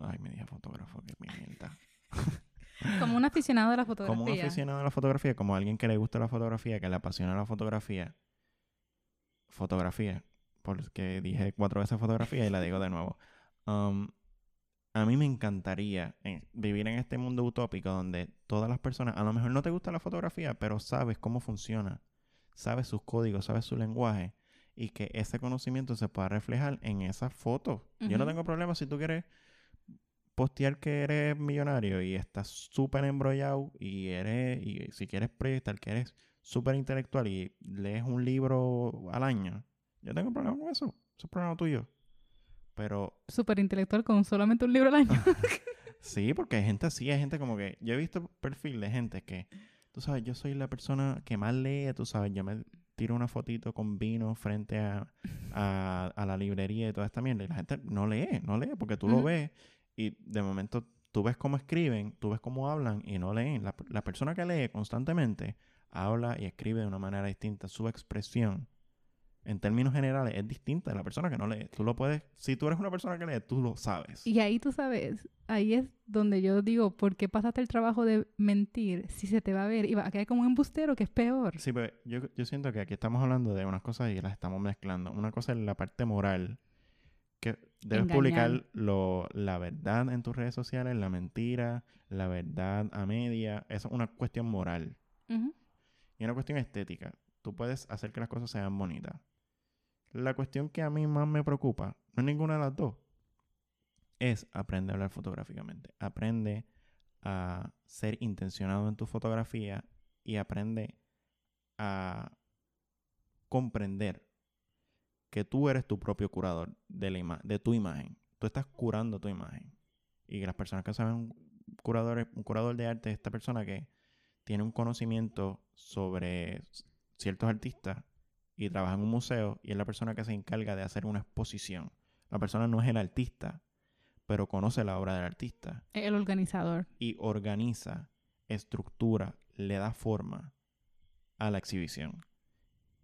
Ay, me dije fotógrafo, que mierda. *laughs* Como un aficionado de la fotografía. Como un aficionado a la fotografía, como alguien que le gusta la fotografía, que le apasiona la fotografía. Fotografía, porque dije cuatro veces fotografía y la digo de nuevo. Um, a mí me encantaría eh, vivir en este mundo utópico donde todas las personas, a lo mejor no te gusta la fotografía, pero sabes cómo funciona, sabes sus códigos, sabes su lenguaje y que ese conocimiento se pueda reflejar en esas fotos. Yo no tengo problema si tú quieres postear que eres millonario y estás súper embrollado y eres, y si quieres proyectar que eres súper intelectual y lees un libro al año, yo tengo problema con eso. Eso es problema tuyo. Pero Súper intelectual con solamente un libro al año. *laughs* sí, porque hay gente así, hay gente como que. Yo he visto perfil de gente que, tú sabes, yo soy la persona que más lee, tú sabes, yo me tiro una fotito con vino frente a, a, a la librería y toda esta mierda. Y la gente no lee, no lee, porque tú lo ves y de momento tú ves cómo escriben, tú ves cómo hablan y no leen. La, la persona que lee constantemente habla y escribe de una manera distinta. Su expresión, en términos generales, es distinta de la persona que no lee. Tú lo puedes, si tú eres una persona que lee, tú lo sabes. Y ahí tú sabes, ahí es donde yo digo, ¿por qué pasaste el trabajo de mentir si se te va a ver y va a quedar como un embustero que es peor? Sí, pero yo, yo siento que aquí estamos hablando de unas cosas y las estamos mezclando. Una cosa es la parte moral, que debes Engañar. publicar lo, la verdad en tus redes sociales, la mentira, la verdad a media. Eso es una cuestión moral. Y una cuestión estética. Tú puedes hacer que las cosas sean bonitas. La cuestión que a mí más me preocupa, no es ninguna de las dos, es aprender a hablar fotográficamente. Aprende a ser intencionado en tu fotografía y aprende a comprender que tú eres tu propio curador de, la de tu imagen. Tú estás curando tu imagen. Y las personas que saben curador, un curador de arte es esta persona que tiene un conocimiento sobre ciertos artistas y trabaja en un museo y es la persona que se encarga de hacer una exposición. La persona no es el artista, pero conoce la obra del artista El organizador. y organiza, estructura, le da forma a la exhibición.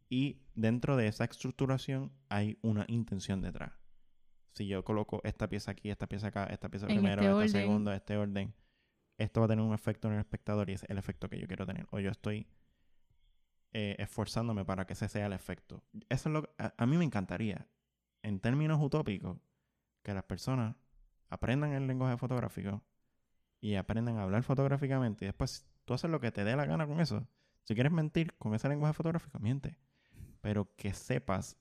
Y dentro de esa estructuración hay una intención detrás. Si yo coloco esta pieza aquí, esta pieza acá, esta pieza En primero, este esta orden. segundo, este orden, esto va a tener un efecto en el espectador y es el efecto que yo quiero tener. O yo estoy eh, esforzándome para que ese sea el efecto. Eso es lo que a, a mí me encantaría, en términos utópicos, que las personas aprendan el lenguaje fotográfico, y aprenden a hablar fotográficamente y después tú haces lo que te dé la gana con eso. Si quieres mentir con ese lenguaje fotográfico, miente. Pero que sepas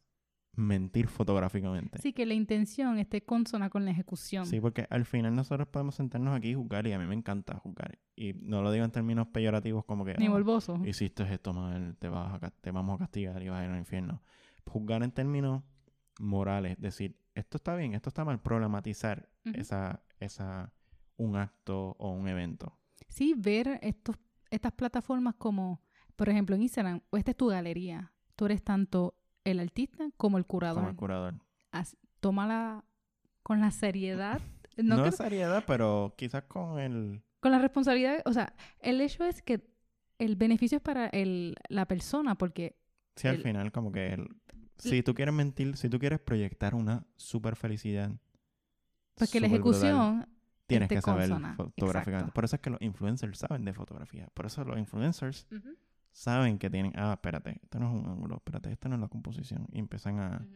mentir fotográficamente. Sí, que la intención esté consona con la ejecución. Sí, porque al final nosotros podemos sentarnos aquí y jugar y a mí me encanta jugar. Y no lo digo en términos peyorativos como que... Ni "Oh, morboso. hiciste esto mal, te, vas a, te vamos a castigar y vas a ir al infierno. Juzgar en términos morales, decir, esto está bien, esto está mal, problematizar esa, esa, un acto o un evento. Sí, ver estos, estas plataformas como, por ejemplo, en Instagram, o esta es tu galería. Tú eres tanto el artista como el curador. Como el curador. Haz- tómala con la seriedad. *laughs* No, No, que- es seriedad, pero quizás con el... con la responsabilidad. O sea, el hecho es que el beneficio es para el, la persona, porque Sí, al El- final como que... el- si tú quieres mentir, si tú quieres proyectar una super felicidad... porque la súper brutal, ejecución Tienes que saber consona. fotográficamente. Exacto. Por eso es que los influencers saben de fotografía. Por eso los influencers saben que tienen, ah, espérate, esto no es un ángulo, espérate, esto no es la composición. Y empiezan a,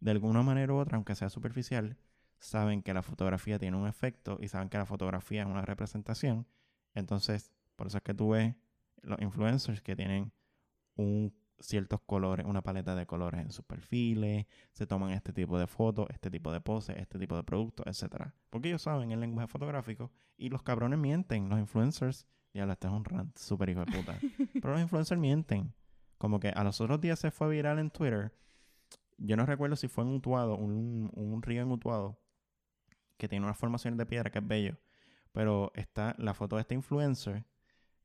de alguna manera u otra, aunque sea superficial, saben que la fotografía tiene un efecto y saben que la fotografía es una representación. Entonces, por eso es que tú ves los influencers que tienen un ciertos colores, una paleta de colores en sus perfiles, se toman este tipo de fotos, este tipo de poses, este tipo de productos, etcétera. Porque ellos saben el lenguaje fotográfico y los cabrones mienten, los influencers, ya este es un rant súper hijo de puta. Pero los influencers mienten. Como que a los otros días se fue viral en Twitter. Yo no recuerdo si fue en Utuado, un, un río en Utuado, que tiene unas formaciones de piedra que es bello. Pero está la foto de este influencer,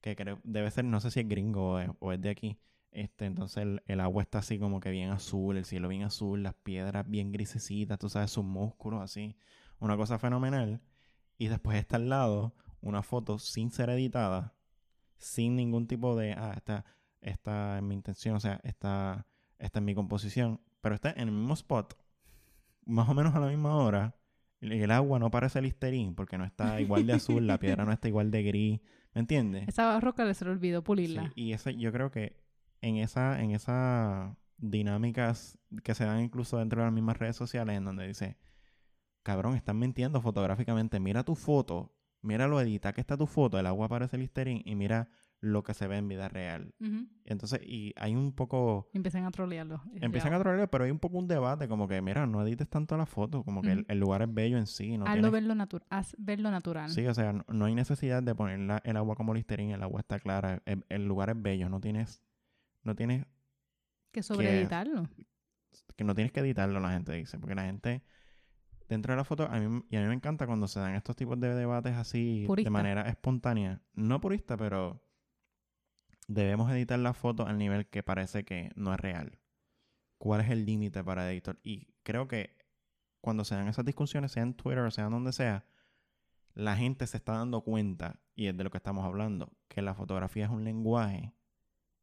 que creo, debe ser, no sé si es gringo o es, o es de aquí. Este, entonces el, el agua está así como que bien azul, el cielo bien azul, las piedras bien grisecitas, tú sabes, sus músculos así. Una cosa fenomenal. Y después está al lado una foto sin ser editada, sin ningún tipo de, ah, esta, esta es mi intención, o sea, esta, esta es mi composición, pero está en el mismo spot, más o menos a la misma hora, y el agua no parece listerín porque no está igual de azul, la piedra no está igual de gris, ¿me entiendes? Esa roca se le olvidó Sí, pulirla. y ese, yo creo que en esa, en esas dinámicas que se dan incluso dentro de las mismas redes sociales, en donde dice, cabrón, están mintiendo fotográficamente, mira tu foto, mira lo edita que está tu foto, el agua parece listerín, y mira lo que se ve en vida real. Entonces, y hay un poco, Empiezan a trolearlo. Empiezan a trolear, pero hay un poco un debate, como que, mira, no edites tanto la foto, como que el, lugar es bello en sí, no Hazlo tienes- verlo natu- haz verlo natural. Sí, o sea, no, no hay necesidad de poner la- el agua como listerín, el agua está clara, el, el lugar es bello, no tienes, no tienes Que sobreeditarlo. que no tienes que editarlo, la gente dice, porque la gente dentro de la foto, a mí, y a mí me encanta cuando se dan estos tipos de debates así Purista. de manera espontánea, no purista, pero debemos editar la foto al nivel que parece que no es real. ¿Cuál es el límite para editor? Y creo que cuando se dan esas discusiones, sea en Twitter o sea en donde sea, la gente se está dando cuenta, y es de lo que estamos hablando, que la fotografía es un lenguaje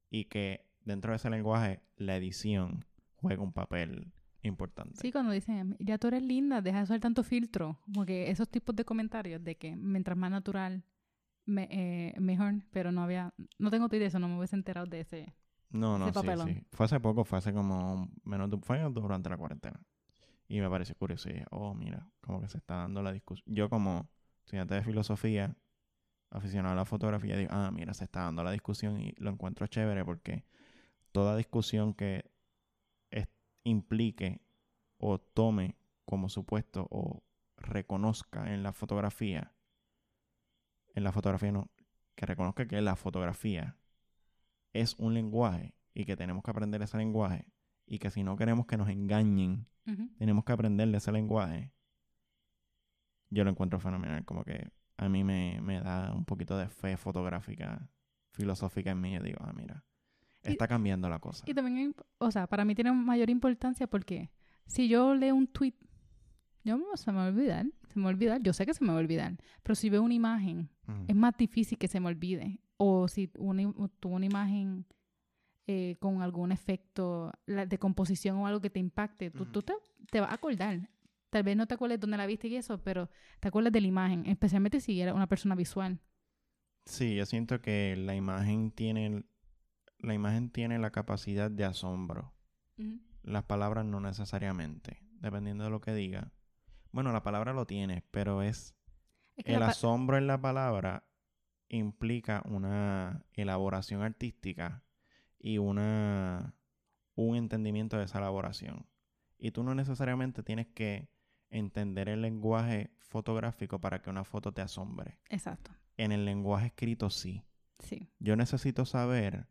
y que dentro de ese lenguaje la edición juega un papel importante. Sí, cuando dicen, ya tú eres linda, deja de usar tanto filtro. Como que esos tipos de comentarios de que mientras más natural, me- eh, mejor. Pero no había, no tengo idea de eso, no me hubiese enterado de ese. No, no, ese sí, sí. Fue hace poco, fue hace como menos de un durante la cuarentena. Y me pareció curioso. Y dije, oh, mira, como que se está dando la discusión. Yo como estudiante de filosofía, aficionado a la fotografía, digo, ah, mira, se está dando la discusión y lo encuentro chévere porque toda discusión que implique o tome como supuesto o reconozca en la fotografía, en la fotografía no, que reconozca que la fotografía es un lenguaje y que tenemos que aprender ese lenguaje y que si no queremos que nos engañen, tenemos que aprender de ese lenguaje. Yo lo encuentro fenomenal, como que a mí me, me da un poquito de fe fotográfica, filosófica en mí. Yo digo, ah, mira, está cambiando la cosa. Y también, o sea, para mí tiene mayor importancia porque si yo leo un tweet, yo se me va a olvidar, se me va a olvidar, yo sé que se me va a olvidar, pero si veo una imagen, Ujú. es más difícil que se me olvide. O si una, tuvo una imagen eh, con algún efecto la- de composición o algo que te impacte, tú, te, te vas a acordar. Tal vez no te acuerdes dónde la viste y eso, pero te acuerdas de la imagen, especialmente si era una persona visual. Sí, yo siento que la imagen tiene la imagen tiene la capacidad de asombro. Las palabras no necesariamente, dependiendo de lo que diga. Bueno, la palabra lo tiene, pero es Es que El asombro en la palabra implica una elaboración artística y una un entendimiento de esa elaboración. Y tú no necesariamente tienes que entender el lenguaje fotográfico para que una foto te asombre. Exacto. En el lenguaje escrito sí. Sí. Yo necesito saber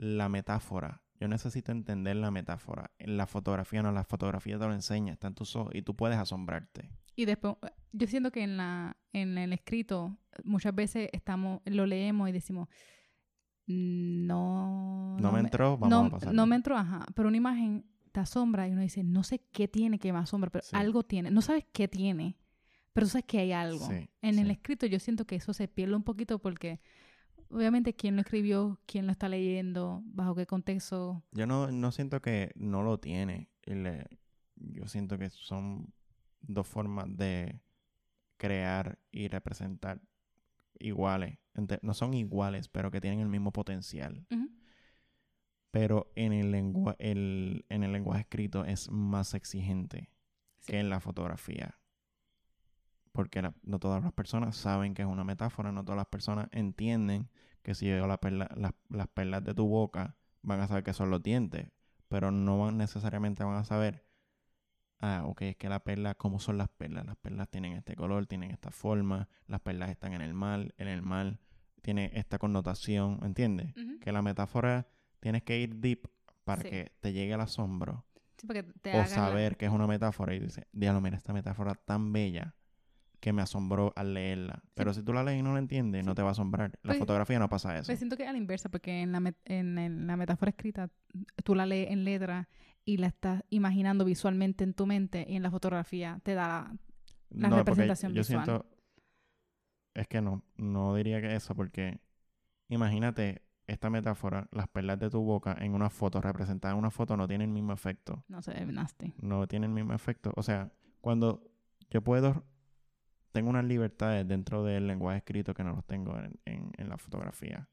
la metáfora. Yo necesito entender la metáfora. En la fotografía no, la fotografía te lo enseña, está en tus ojos y tú puedes asombrarte. Y después, yo siento que en la en el escrito muchas veces estamos lo leemos y decimos no No, me entró, vamos no, a pasar. no me entró, ajá, pero una imagen te asombra y uno dice, no sé qué tiene que me asombra, pero Sí. algo tiene. No sabes qué tiene, pero sabes que hay algo. Sí, en el escrito yo siento que eso se pierde un poquito porque obviamente quién lo escribió, quién lo está leyendo, bajo qué contexto. Yo no, no siento que no lo tiene. Le- yo siento que son dos formas de crear y representar iguales. Ente- No son iguales, pero que tienen el mismo potencial. Pero en el, lengua el, en el lenguaje escrito es más exigente Sí. que en la fotografía. Porque la- no todas las personas saben que es una metáfora, no todas las personas entienden que si digo la perla- las, las perlas de tu boca, van a saber que son los dientes, pero no van, necesariamente van a saber, ah, ok, es que la perla, ¿cómo son las perlas? Las perlas tienen este color, tienen esta forma, las perlas están en el mar, en el mar tiene esta connotación, ¿entiendes? Que la metáfora tienes que ir deep para Sí. que te llegue el asombro Sí, porque te o la- saber que es una metáfora y dices, diablo, mira esta metáfora tan bella que me asombró al leerla. Pero si tú la lees y no la entiendes, no te va a asombrar. La Pues- fotografía no pasa eso. Pues siento que es a la inversa, porque en la, met- en, la metáfora escrita tú la lees en letra y la estás imaginando visualmente en tu mente y en la fotografía te da la porque representación yo visual. siento, es que no, no diría que eso, porque imagínate esta metáfora, las perlas de tu boca en una foto, representadas en una foto, no tienen el mismo efecto. no sé, nasty. no tiene el mismo efecto. O sea, cuando yo puedo, tengo unas libertades dentro del lenguaje escrito que no los tengo en, en- en la fotografía.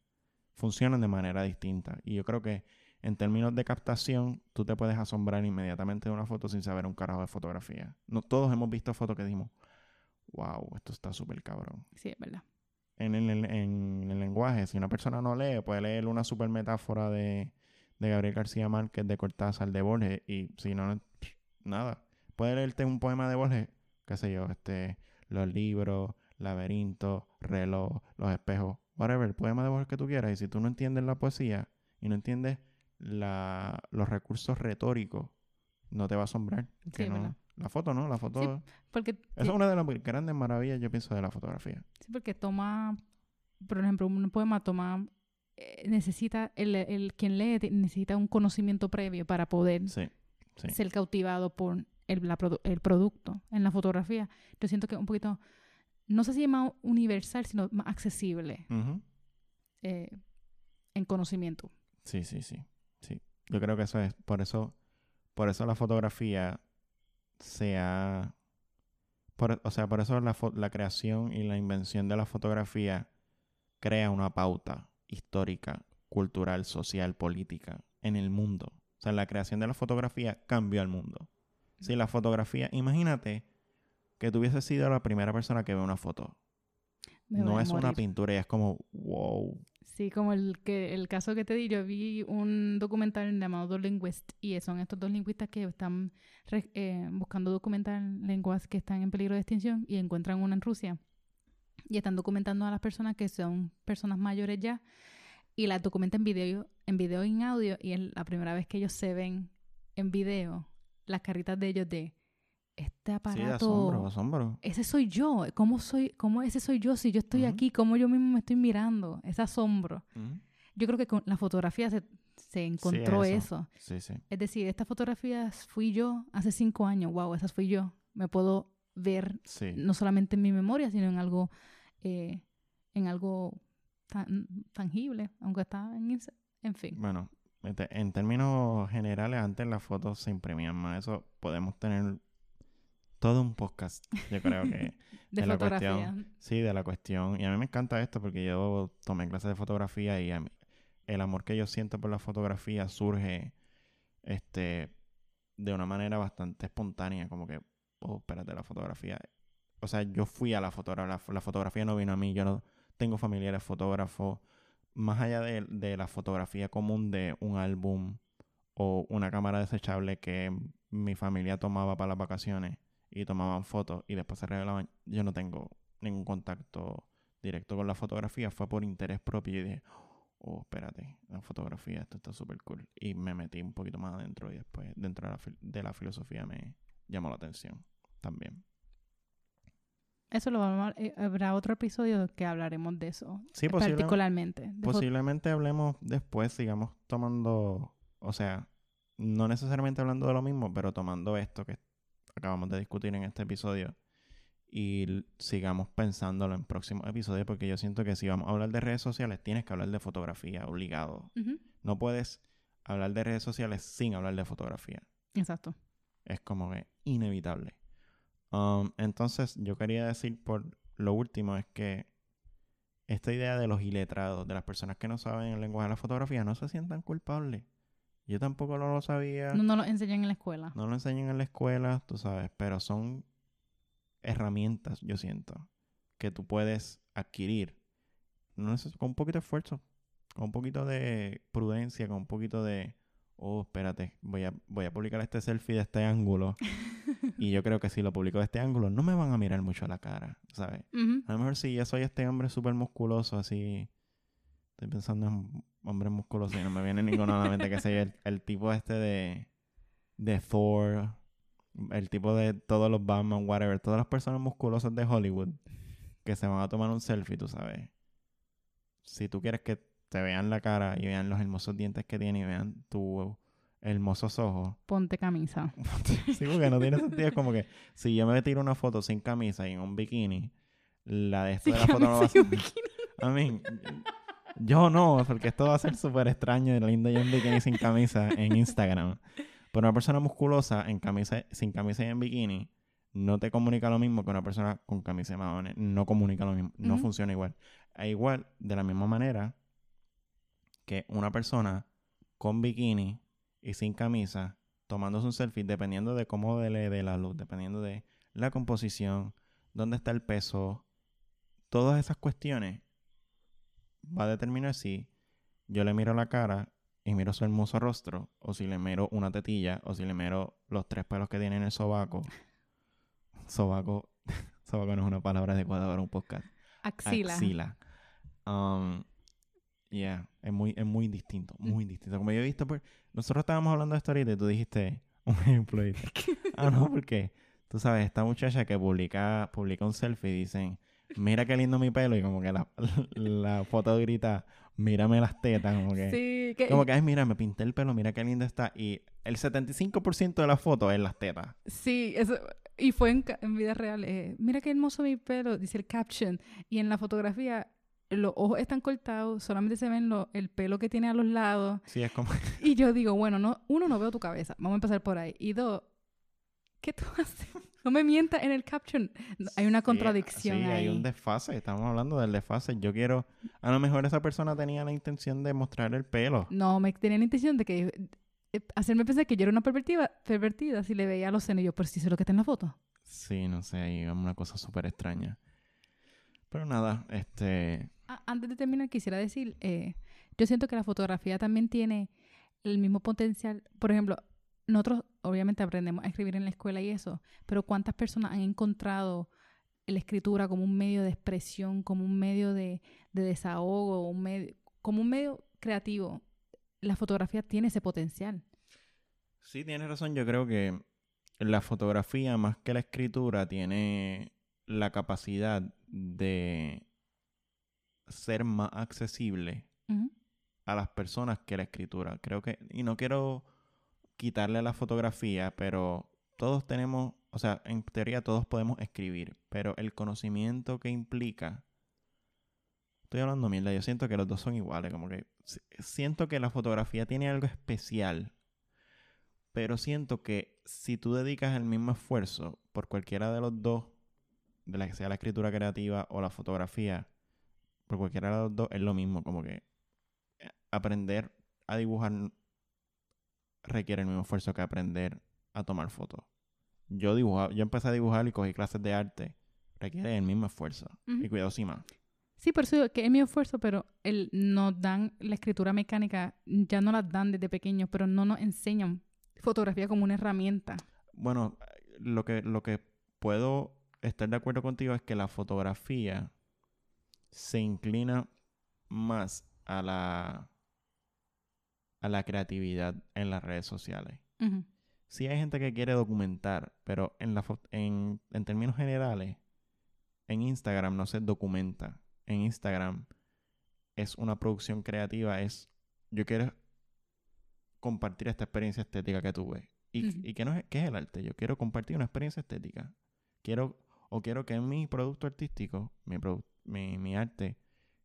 Funcionan de manera distinta. Y yo creo que en términos de captación, tú te puedes asombrar inmediatamente de una foto sin saber un carajo de fotografía. No, todos hemos visto fotos que dijimos, wow, esto está súper cabrón. Sí, es verdad. En el, en- el lenguaje, si una persona no lee, puede leer una super metáfora de, de Gabriel García Márquez, de Cortázar, de Borges, y si no, no- pff, nada. Puede leerte un poema de Borges, qué sé yo, este, los libros, laberinto, reloj, los espejos, whatever, el poema de Borges que tú quieras, y si tú no entiendes la poesía y no entiendes la, los recursos retóricos, no te va a asombrar. que es no- verdad. la foto, ¿no? La foto... Sí, Porque, sí, es una de las grandes maravillas, yo pienso, de la fotografía. sí, porque toma, por ejemplo, un poema toma, eh, necesita, el, el quien lee necesita un conocimiento previo para poder Sí, sí. ser cautivado por el, la produ- el producto. En la fotografía, yo siento que es un poquito, no sé si es más universal, sino más accesible eh, en conocimiento. Sí, sí, sí, sí. Yo creo que eso es, por eso, por eso la fotografía se ha, por- o sea, por eso la, la creación y la invención de la fotografía crea una pauta histórica, cultural, social, política en el mundo. O sea, la creación de la fotografía cambió al mundo. Si la fotografía, imagínate que tú hubieses sido la primera persona que ve una foto. Me no es una pintura y es como, wow. Sí, como el que el caso que te di, yo vi un documental llamado Linguist y son estos dos lingüistas que están re- eh, buscando documentar lenguas que están en peligro de extinción y encuentran una en Rusia y están documentando a las personas que son personas mayores ya y las documentan en video, en video y en audio y es la primera vez que ellos se ven en video las caritas de ellos de este Sí, aparato de asombro, asombro. ese soy yo. ¿Cómo soy? ¿Cómo ese soy yo si yo estoy aquí? ¿Cómo yo mismo me estoy mirando? Ese asombro. Yo creo que con la fotografía se, se encontró eso. eso. Sí, sí. Es decir, estas fotografías fui yo hace cinco años. Wow, esas fui yo. Me puedo ver Sí. no solamente en mi memoria, sino en algo, eh, en algo tan- tangible, aunque está en, en fin. Bueno, en términos generales, antes las fotos se imprimían más. Eso podemos tener todo un podcast, yo creo que. *laughs* De la cuestión- sí, de la cuestión. Y a mí me encanta esto porque yo tomé clases de fotografía y a mí- el amor que yo siento por la fotografía surge este de una manera bastante espontánea, como que, oh, espérate, la fotografía o sea, yo fui a la fotografía, la fotografía no vino a mí, yo no tengo familiares fotógrafos, más allá de, de la fotografía común de un álbum o una cámara desechable que mi familia tomaba para las vacaciones y tomaban fotos y después se revelaban, yo no tengo ningún contacto directo con la fotografía, fue por interés propio y dije, oh, espérate, la fotografía, esto está súper cool. Y me metí un poquito más adentro y después dentro de la, de la filosofía me llamó la atención también. Eso lo vamos a, eh, habrá otro episodio que hablaremos de eso. Sí, particularmente. Posiblemente hablemos después, sigamos tomando, o sea, no necesariamente hablando de lo mismo, pero tomando esto que acabamos de discutir en este episodio y sigamos pensándolo en próximos episodios porque yo siento que si vamos a hablar de redes sociales tienes que hablar de fotografía obligado. No puedes hablar de redes sociales sin hablar de fotografía. Exacto. Es como que inevitable. Um, entonces, yo quería decir por lo último es que esta idea de los iletrados, de las personas que no saben el lenguaje de la fotografía, no se sientan culpables. Yo tampoco lo sabía. No, no lo enseñan en la escuela. No lo enseñan en la escuela, tú sabes, pero son herramientas, yo siento, que tú puedes adquirir. No con un poquito de esfuerzo, con un poquito de prudencia, con un poquito de oh, espérate, voy a, voy a publicar este selfie de este ángulo. *laughs* *laughs* y yo creo que si lo publico de este ángulo, no me van a mirar mucho a la cara, ¿sabes? A lo mejor si yo soy este hombre súper musculoso, así. Estoy pensando en hombres musculosos y no me viene ninguno a la mente que sea el, tipo este de, de Thor, el tipo de todos los Batman, whatever, todas las personas musculosas de Hollywood que se van a tomar un selfie, tú sabes. Si tú quieres que te vean la cara y vean los hermosos dientes que tiene y vean tus hermosos ojos. Ponte camisa. *laughs* sí, porque no tiene sentido. Es como que si yo me tiro una foto sin camisa y en un bikini, la de esta de la foto no va a ser. *laughs* I mean, yo no, porque esto va a ser súper extraño y lindo yo en bikini sin camisa en Instagram. Pero una persona musculosa en camisa, sin camisa y en bikini no te comunica lo mismo que una persona con camisa y maones. No comunica lo mismo. No funciona igual. E igual, de la misma manera, que una persona con bikini y sin camisa tomándose un selfie, dependiendo de cómo le dé la luz, dependiendo de la composición, dónde está el peso, todas esas cuestiones va a determinar si yo le miro la cara y miro su hermoso rostro, o si le miro una tetilla, o si le miro los tres pelos que tiene en el sobaco. *laughs* sobaco, *laughs* sobaco no es una palabra adecuada para un podcast. Axila. Axila. Um, Yeah, es muy, es muy distinto, mm. muy distinto. Como yo he visto, pues, nosotros estábamos hablando de esto ahorita y tú dijiste *laughs* un ejemplo. *laughs* ah, no, porque tú sabes, esta muchacha que publica, publica un selfie y dicen, mira qué lindo mi pelo, y como que la, *laughs* la foto grita, mírame las tetas, como que, sí, que... como que, ay, mira, me pinté el pelo, mira qué lindo está, y el 75% de la foto es las tetas. Sí, eso, y fue en, en vida real, eh, mira qué hermoso mi pelo, dice el caption, y en la fotografía los ojos están cortados, solamente se ven el pelo que tiene a los lados. Sí, es como... *laughs* y yo digo, bueno, no, uno, no veo tu cabeza, vamos a empezar por ahí. Y dos, ¿qué tú *laughs* haces? No me mientas en el caption. Hay una contradicción sí, hay un desfase, estamos hablando del desfase. Yo quiero, a lo mejor esa persona tenía la intención de mostrar el pelo. No, me tenía la intención de que eh, hacerme pensar que yo era una pervertida, pervertida si le veía los senos y yo, pero si sé lo que está en la foto. Sí, no sé, hay una cosa súper extraña. Pero nada, este antes de terminar, quisiera decir, eh, yo siento que la fotografía también tiene el mismo potencial. Por ejemplo, nosotros obviamente aprendemos a escribir en la escuela y eso, pero ¿cuántas personas han encontrado la escritura como un medio de expresión, como un medio de, desahogo, un medio, como un medio creativo? La fotografía tiene ese potencial. Sí, tienes razón. Yo creo que la fotografía, más que la escritura, tiene la capacidad de ser más accesible a las personas que la escritura. Creo que, y no quiero quitarle la fotografía, pero todos tenemos, o sea, en teoría todos podemos escribir, pero el conocimiento que implica, estoy hablando mierda, yo siento que los dos son iguales, como que siento que la fotografía tiene algo especial, pero siento que si tú dedicas el mismo esfuerzo por cualquiera de los dos, de la que sea la escritura creativa o la fotografía, por cualquiera de los dos es lo mismo, como que eh, aprender a dibujar requiere el mismo esfuerzo que aprender a tomar fotos. Yo dibujaba, yo empecé a dibujar y cogí clases de arte requiere el mismo esfuerzo. Y cuidado, sí más. Sí, por eso que es mi esfuerzo, pero el, nos dan la escritura mecánica, ya no la dan desde pequeños, pero no nos enseñan fotografía como una herramienta. Bueno, lo que, lo que puedo estar de acuerdo contigo es que la fotografía se inclina más a la, a la creatividad en las redes sociales. Ujú. Sí hay gente que quiere documentar, pero en, la en, en términos generales, en Instagram no se documenta. En Instagram es una producción creativa, es yo quiero compartir esta experiencia estética que tuve. ¿Y, Ujú. y qué, no es, qué es el arte? Yo quiero compartir una experiencia estética. Quiero, o quiero que mi producto artístico, mi, produ- mi, mi arte,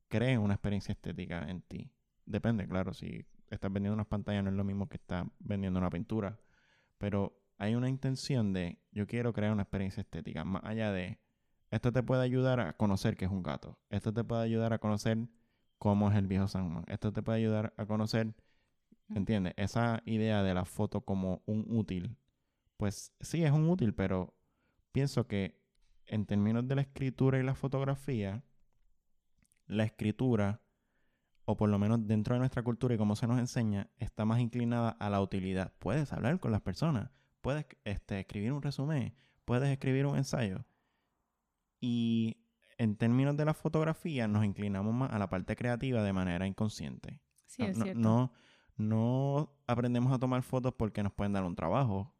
cree una experiencia estética en ti. Depende, claro, si estás vendiendo unas pantallas no es lo mismo que estás vendiendo una pintura. Pero hay una intención de yo quiero crear una experiencia estética, más allá de esto te puede ayudar a conocer qué es un gato. Esto te puede ayudar a conocer cómo es el viejo San Juan. Esto te puede ayudar a conocer. ¿entiendes? Esa idea de la foto como un útil. Pues sí, es un útil, pero pienso que en términos de la escritura y la fotografía, la escritura, o por lo menos dentro de nuestra cultura y como se nos enseña, está más inclinada a la utilidad. Puedes hablar con las personas, puedes este, escribir un resumen, puedes escribir un ensayo. Y en términos de la fotografía, nos inclinamos más a la parte creativa de manera inconsciente. Sí, no, es no- cierto. no, no aprendemos a tomar fotos porque nos pueden dar un trabajo.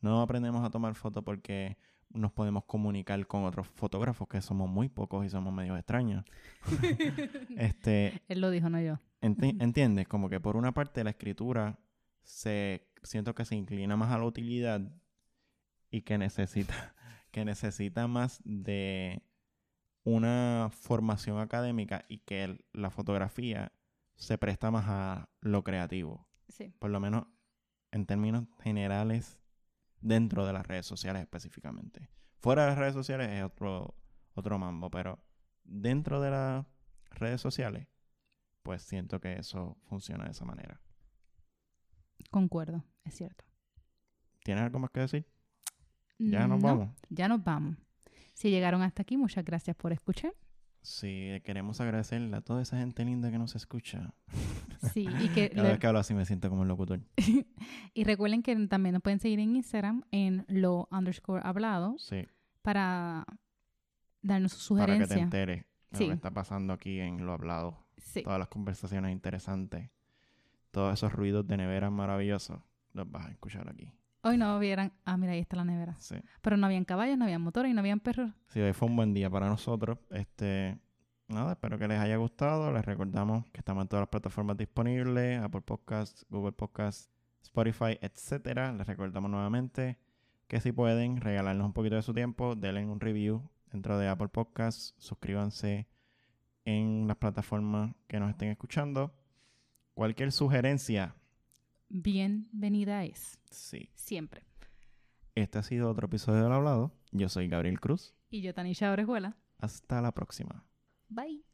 No aprendemos a tomar fotos porque nos podemos comunicar con otros fotógrafos, que somos muy pocos y somos medio extraños. *laughs* este, Él lo dijo, no yo. enti- ¿Entiendes? Como que por una parte la escritura se siento que se inclina más a la utilidad y que necesita, *laughs* que necesita más de una formación académica y que el- la fotografía se presta más a lo creativo. Sí. Por lo menos en términos generales dentro de las redes sociales específicamente. Fuera de las redes sociales es otro, otro mambo, pero dentro de las redes sociales, pues siento que eso funciona de esa manera. Concuerdo, es cierto. ¿Tienes algo más que decir? Ya nos No, vamos. Ya nos vamos. Si llegaron hasta aquí, muchas gracias por escuchar. Sí, queremos agradecerle a toda esa gente linda que nos escucha. Sí, y que Cada le- vez que hablo así me siento como el locutor. *laughs* y recuerden que también nos pueden seguir en Instagram en lo underscore hablado Sí, para darnos sus para que te sugerencias. enteres de Sí. lo que está pasando aquí en lo hablado. Sí. Todas las conversaciones interesantes, todos esos ruidos de nevera maravillosos, los vas a escuchar aquí. Hoy no vieran, ah, mira, ahí está la nevera. Sí. Pero no habían caballos, no habían motores y no habían perros. Sí, hoy fue un buen día para nosotros. Este, nada, espero que les haya gustado. Les recordamos que estamos en todas las plataformas disponibles, Apple Podcasts, Google Podcasts, Spotify, etcétera. Les recordamos nuevamente que si pueden regalarnos un poquito de su tiempo, denle un review dentro de Apple Podcasts, suscríbanse en las plataformas que nos estén escuchando. Cualquier sugerencia, Bienvenida es. sí. Siempre. Este ha sido otro episodio del Hablado. Yo soy Gabriel Cruz. Y yo, Tanisha Orejuela. Hasta la próxima. Bye.